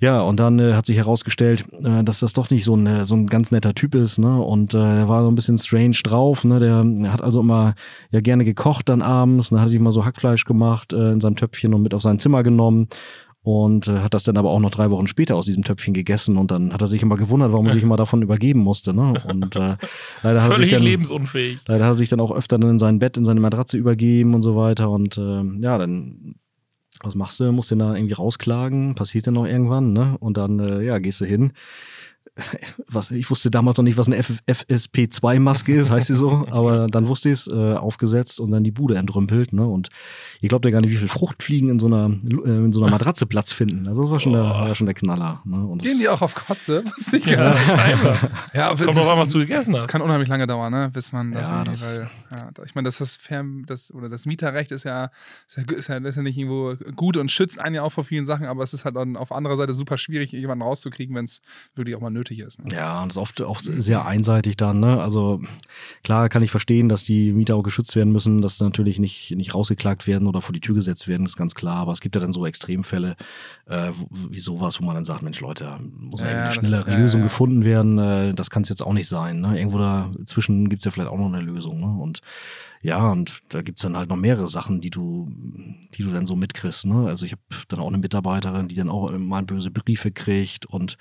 Ja, und dann äh, hat sich herausgestellt, äh, dass das doch nicht so ein, äh, so ein ganz netter Typ ist, ne? Und äh, der war so ein bisschen strange drauf, ne? Der, hat also immer ja gerne gekocht dann abends, ne? hat sich mal so Hackfleisch gemacht äh, in seinem Töpfchen und mit auf sein Zimmer genommen und äh, hat das dann aber auch noch drei Wochen später aus diesem Töpfchen gegessen und dann hat er sich immer gewundert, warum er sich immer davon übergeben musste, ne? Und äh, leider hat er sich Völlig dann lebensunfähig. Leider hat er sich dann auch öfter dann in sein Bett, in seine Matratze übergeben und so weiter. Und ähm, ja, dann, was machst du? Musst du da irgendwie rausklagen? Passiert dann noch irgendwann, ne? Und dann, äh, ja, gehst du hin. Was, ich wusste damals noch nicht, was eine F FSP2-Maske ist, heißt sie so, aber dann wusste ich es, äh, aufgesetzt und dann die Bude entrümpelt, ne? Und ihr glaubt ja gar nicht, wie viel Fruchtfliegen in so einer, äh, in so einer Matratze Platz finden. Also das war schon, der, war schon der Knaller. Ne? Und Gehen das- die auch auf Kotze? Wusste ich gar nicht. Ja, aber Kommt drauf ist- an, was du gegessen Das hast. kann unheimlich lange dauern, ne? bis man das, Ja, das- weil, ja, ich meine, das ist Fern, das oder das Mieterrecht ist ja, ist ja, ist ja, ist ja nicht irgendwo gut und schützt einen ja auch vor vielen Sachen, aber es ist halt dann auf anderer Seite super schwierig, jemanden rauszukriegen, wenn es wirklich auch mal nötig ist. Ne? Ja, und das ist oft auch sehr einseitig dann, ne? Also klar kann ich verstehen, dass die Mieter auch geschützt werden müssen, dass sie natürlich nicht, nicht rausgeklagt werden oder vor die Tür gesetzt werden, ist ganz klar. Aber es gibt ja dann so Extremfälle, äh, wie sowas, wo man dann sagt, Mensch, Leute, muss ja, Ja, eine schnellere ist- ja, Lösung ja. gefunden werden. Äh, das kann es jetzt auch nicht sein. Ne? Irgendwo dazwischen gibt's ja vielleicht auch noch eine Lösung. Ne? Und ja, und da gibt's dann halt noch mehrere Sachen, die du, die du dann so mitkriegst. Ne? Also ich habe dann auch eine Mitarbeiterin, die dann auch mal böse Briefe kriegt und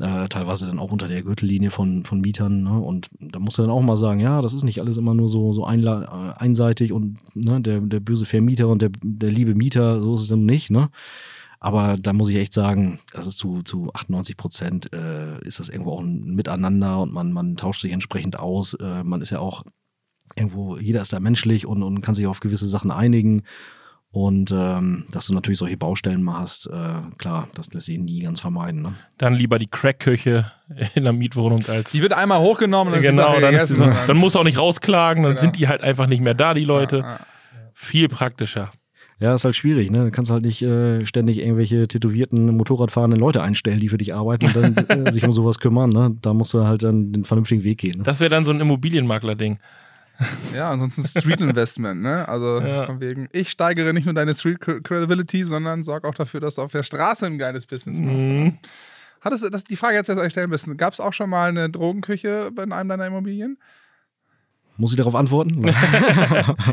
äh, teilweise dann auch unter der Gürtellinie von, von Mietern. Ne? Und da musst du dann auch mal sagen, ja, das ist nicht alles immer nur so, so einla- äh, einseitig und ne, der, der böse Vermieter und der, der liebe Mieter, so ist es dann nicht. Ne? Aber da muss ich echt sagen, das ist zu, zu 98 Prozent äh, ist das irgendwo auch ein Miteinander und man, man tauscht sich entsprechend aus. Äh, man ist ja auch irgendwo, jeder ist da menschlich und, und kann sich auf gewisse Sachen einigen. Und ähm, dass du natürlich solche Baustellen mal hast, äh, klar, das lässt sich nie ganz vermeiden. Ne? Dann lieber die Crack-Küche in der Mietwohnung als. Die wird einmal hochgenommen und dann genau, dann, ist die gegessen. so, dann musst du auch nicht rausklagen, dann Genau. sind die halt einfach nicht mehr da, die Leute. Ja, ja. Viel praktischer. Ja, ist halt schwierig, ne? Du kannst halt nicht äh, ständig irgendwelche tätowierten, Motorradfahrenden Leute einstellen, die für dich arbeiten und dann äh, sich um sowas kümmern, ne? Da musst du halt dann den vernünftigen Weg gehen. Ne? Das wäre dann so ein Immobilienmakler-Ding. Ja, ansonsten Street Investment, ne? Also Ja. von wegen, ich steigere nicht nur deine Street Credibility, sondern sorg auch dafür, dass du auf der Straße ein geiles Business machst. Mhm. Hattest du, das die Frage jetzt jetzt euch stellen müssen. Gab es auch schon mal eine Drogenküche in einem deiner Immobilien? Muss ich darauf antworten?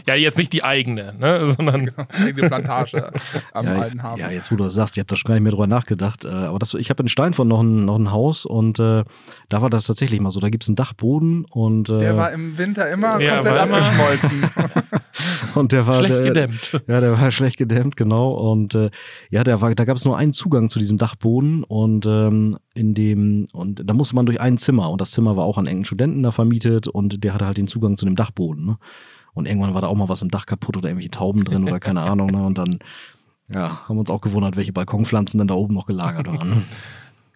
Ja, jetzt nicht die eigene, ne? sondern Eine Plantage am ja, alten Hafen. ja, jetzt wo du das sagst, ich habe da schon gar nicht mehr drüber nachgedacht. Äh, aber das, ich habe in Steinfurt noch ein, noch ein Haus und äh, da war das tatsächlich mal so. Da gibt's einen Dachboden und, äh, Der war im Winter immer Ja, komplett abgeschmolzen. und der war schlecht der, gedämmt. Ja, der war schlecht gedämmt, genau. Und äh, ja, der war, da gab es nur einen Zugang zu diesem Dachboden und ähm, in dem, und da musste man durch ein Zimmer und das Zimmer war auch an engen Studenten da vermietet und der hatte halt den Zugang zu dem Dachboden. Ne? Und irgendwann war da auch mal was im Dach kaputt oder irgendwelche Tauben drin oder keine Ahnung. Ne? Und dann ja, haben wir uns auch gewundert, welche Balkonpflanzen dann da oben noch gelagert waren. Ne?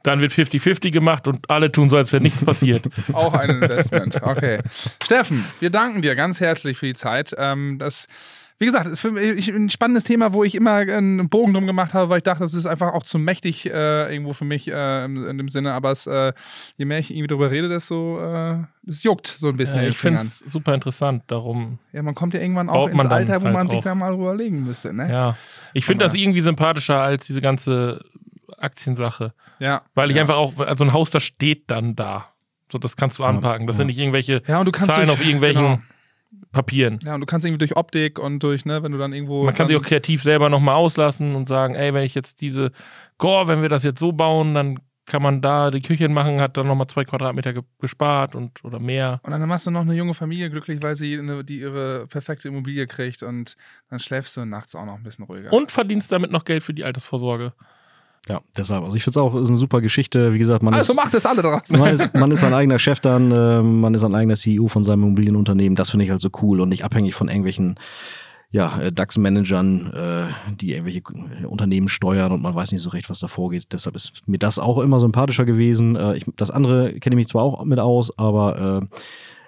Dann wird 50-50 gemacht und alle tun so, als wäre nichts passiert. Auch ein Investment. Okay. Steffen, wir danken dir ganz herzlich für die Zeit. Ähm, das wie gesagt, ist für mich ein spannendes Thema, wo ich immer einen Bogen drum gemacht habe, weil ich dachte, das ist einfach auch zu mächtig äh, irgendwo für mich äh, in, in, dem Sinne. Aber es, äh, je mehr ich irgendwie darüber rede, desto äh, es juckt so ein bisschen. Ich finde es super interessant, darum. Ja, man kommt ja irgendwann auch ins Alter, wo halt man sich da mal überlegen müsste. Ne? Ja, ich finde das irgendwie sympathischer als diese ganze Aktiensache. Ja. Weil ich ja. einfach auch, also ein Haus, das steht dann da. So, das kannst du anpacken. Das sind nicht irgendwelche ja, und du kannst Zahlen durch, auf irgendwelchen genau. Papieren. Ja, und du kannst irgendwie durch Optik und durch, ne, wenn du dann irgendwo. Man kann sich auch kreativ selber nochmal auslassen und sagen, ey, wenn ich jetzt diese, Gore, wenn wir das jetzt so bauen, dann kann man da die Küche machen, hat dann nochmal zwei Quadratmeter ge gespart und oder mehr. Und dann machst du noch eine junge Familie glücklich, weil sie eine, die ihre perfekte Immobilie kriegt und dann schläfst du nachts auch noch ein bisschen ruhiger. Und verdienst damit noch Geld für die Altersvorsorge. Ja, deshalb. Also ich finde es auch ist eine super Geschichte. Wie gesagt, man also ist, macht es alle draus. Man ist, man ist sein eigener Chef dann, äh, man ist ein eigener CEO von seinem Immobilienunternehmen. Das finde ich halt so cool und nicht abhängig von irgendwelchen ja, äh, DAX-Managern, äh, die irgendwelche Unternehmen steuern und man weiß nicht so recht, was da vorgeht. Deshalb ist mir das auch immer sympathischer gewesen. Äh, ich, das andere kenne ich mich zwar auch mit aus, aber äh,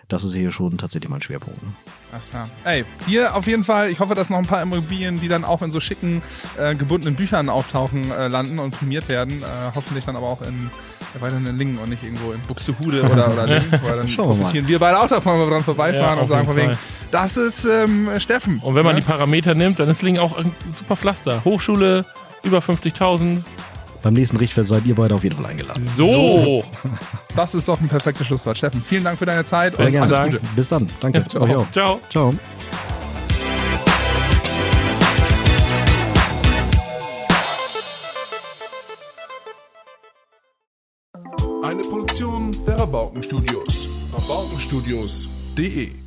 das ist hier schon tatsächlich mein Schwerpunkt. Ne? Alles klar. Ey, hier auf jeden Fall, ich hoffe, dass noch ein paar Immobilien, die dann auch in so schicken, äh, gebundenen Büchern auftauchen, äh, landen und prämiert werden. Äh, hoffentlich dann aber auch in ja, weiterhin in Lingen und nicht irgendwo in Buxtehude oder, oder Lingen, weil dann Schauen wir profitieren wir beide auch davon, wenn wir dran vorbeifahren Ja, und sagen von wegen, das ist ähm, Steffen. Und wenn man ne? die Parameter nimmt, dann ist Lingen auch ein super Pflaster. Hochschule, über 50.000. Beim nächsten Richtfest seid ihr beide auf jeden Fall eingeladen. So. Das ist doch ein perfektes Schlusswort. Steffen, vielen Dank für deine Zeit Sehr und gerne. alles Gute. Bis dann. Danke. Ja, auch. Ciao. Ciao. Eine Produktion der Rabaukenstudios. Rabaukenstudios.de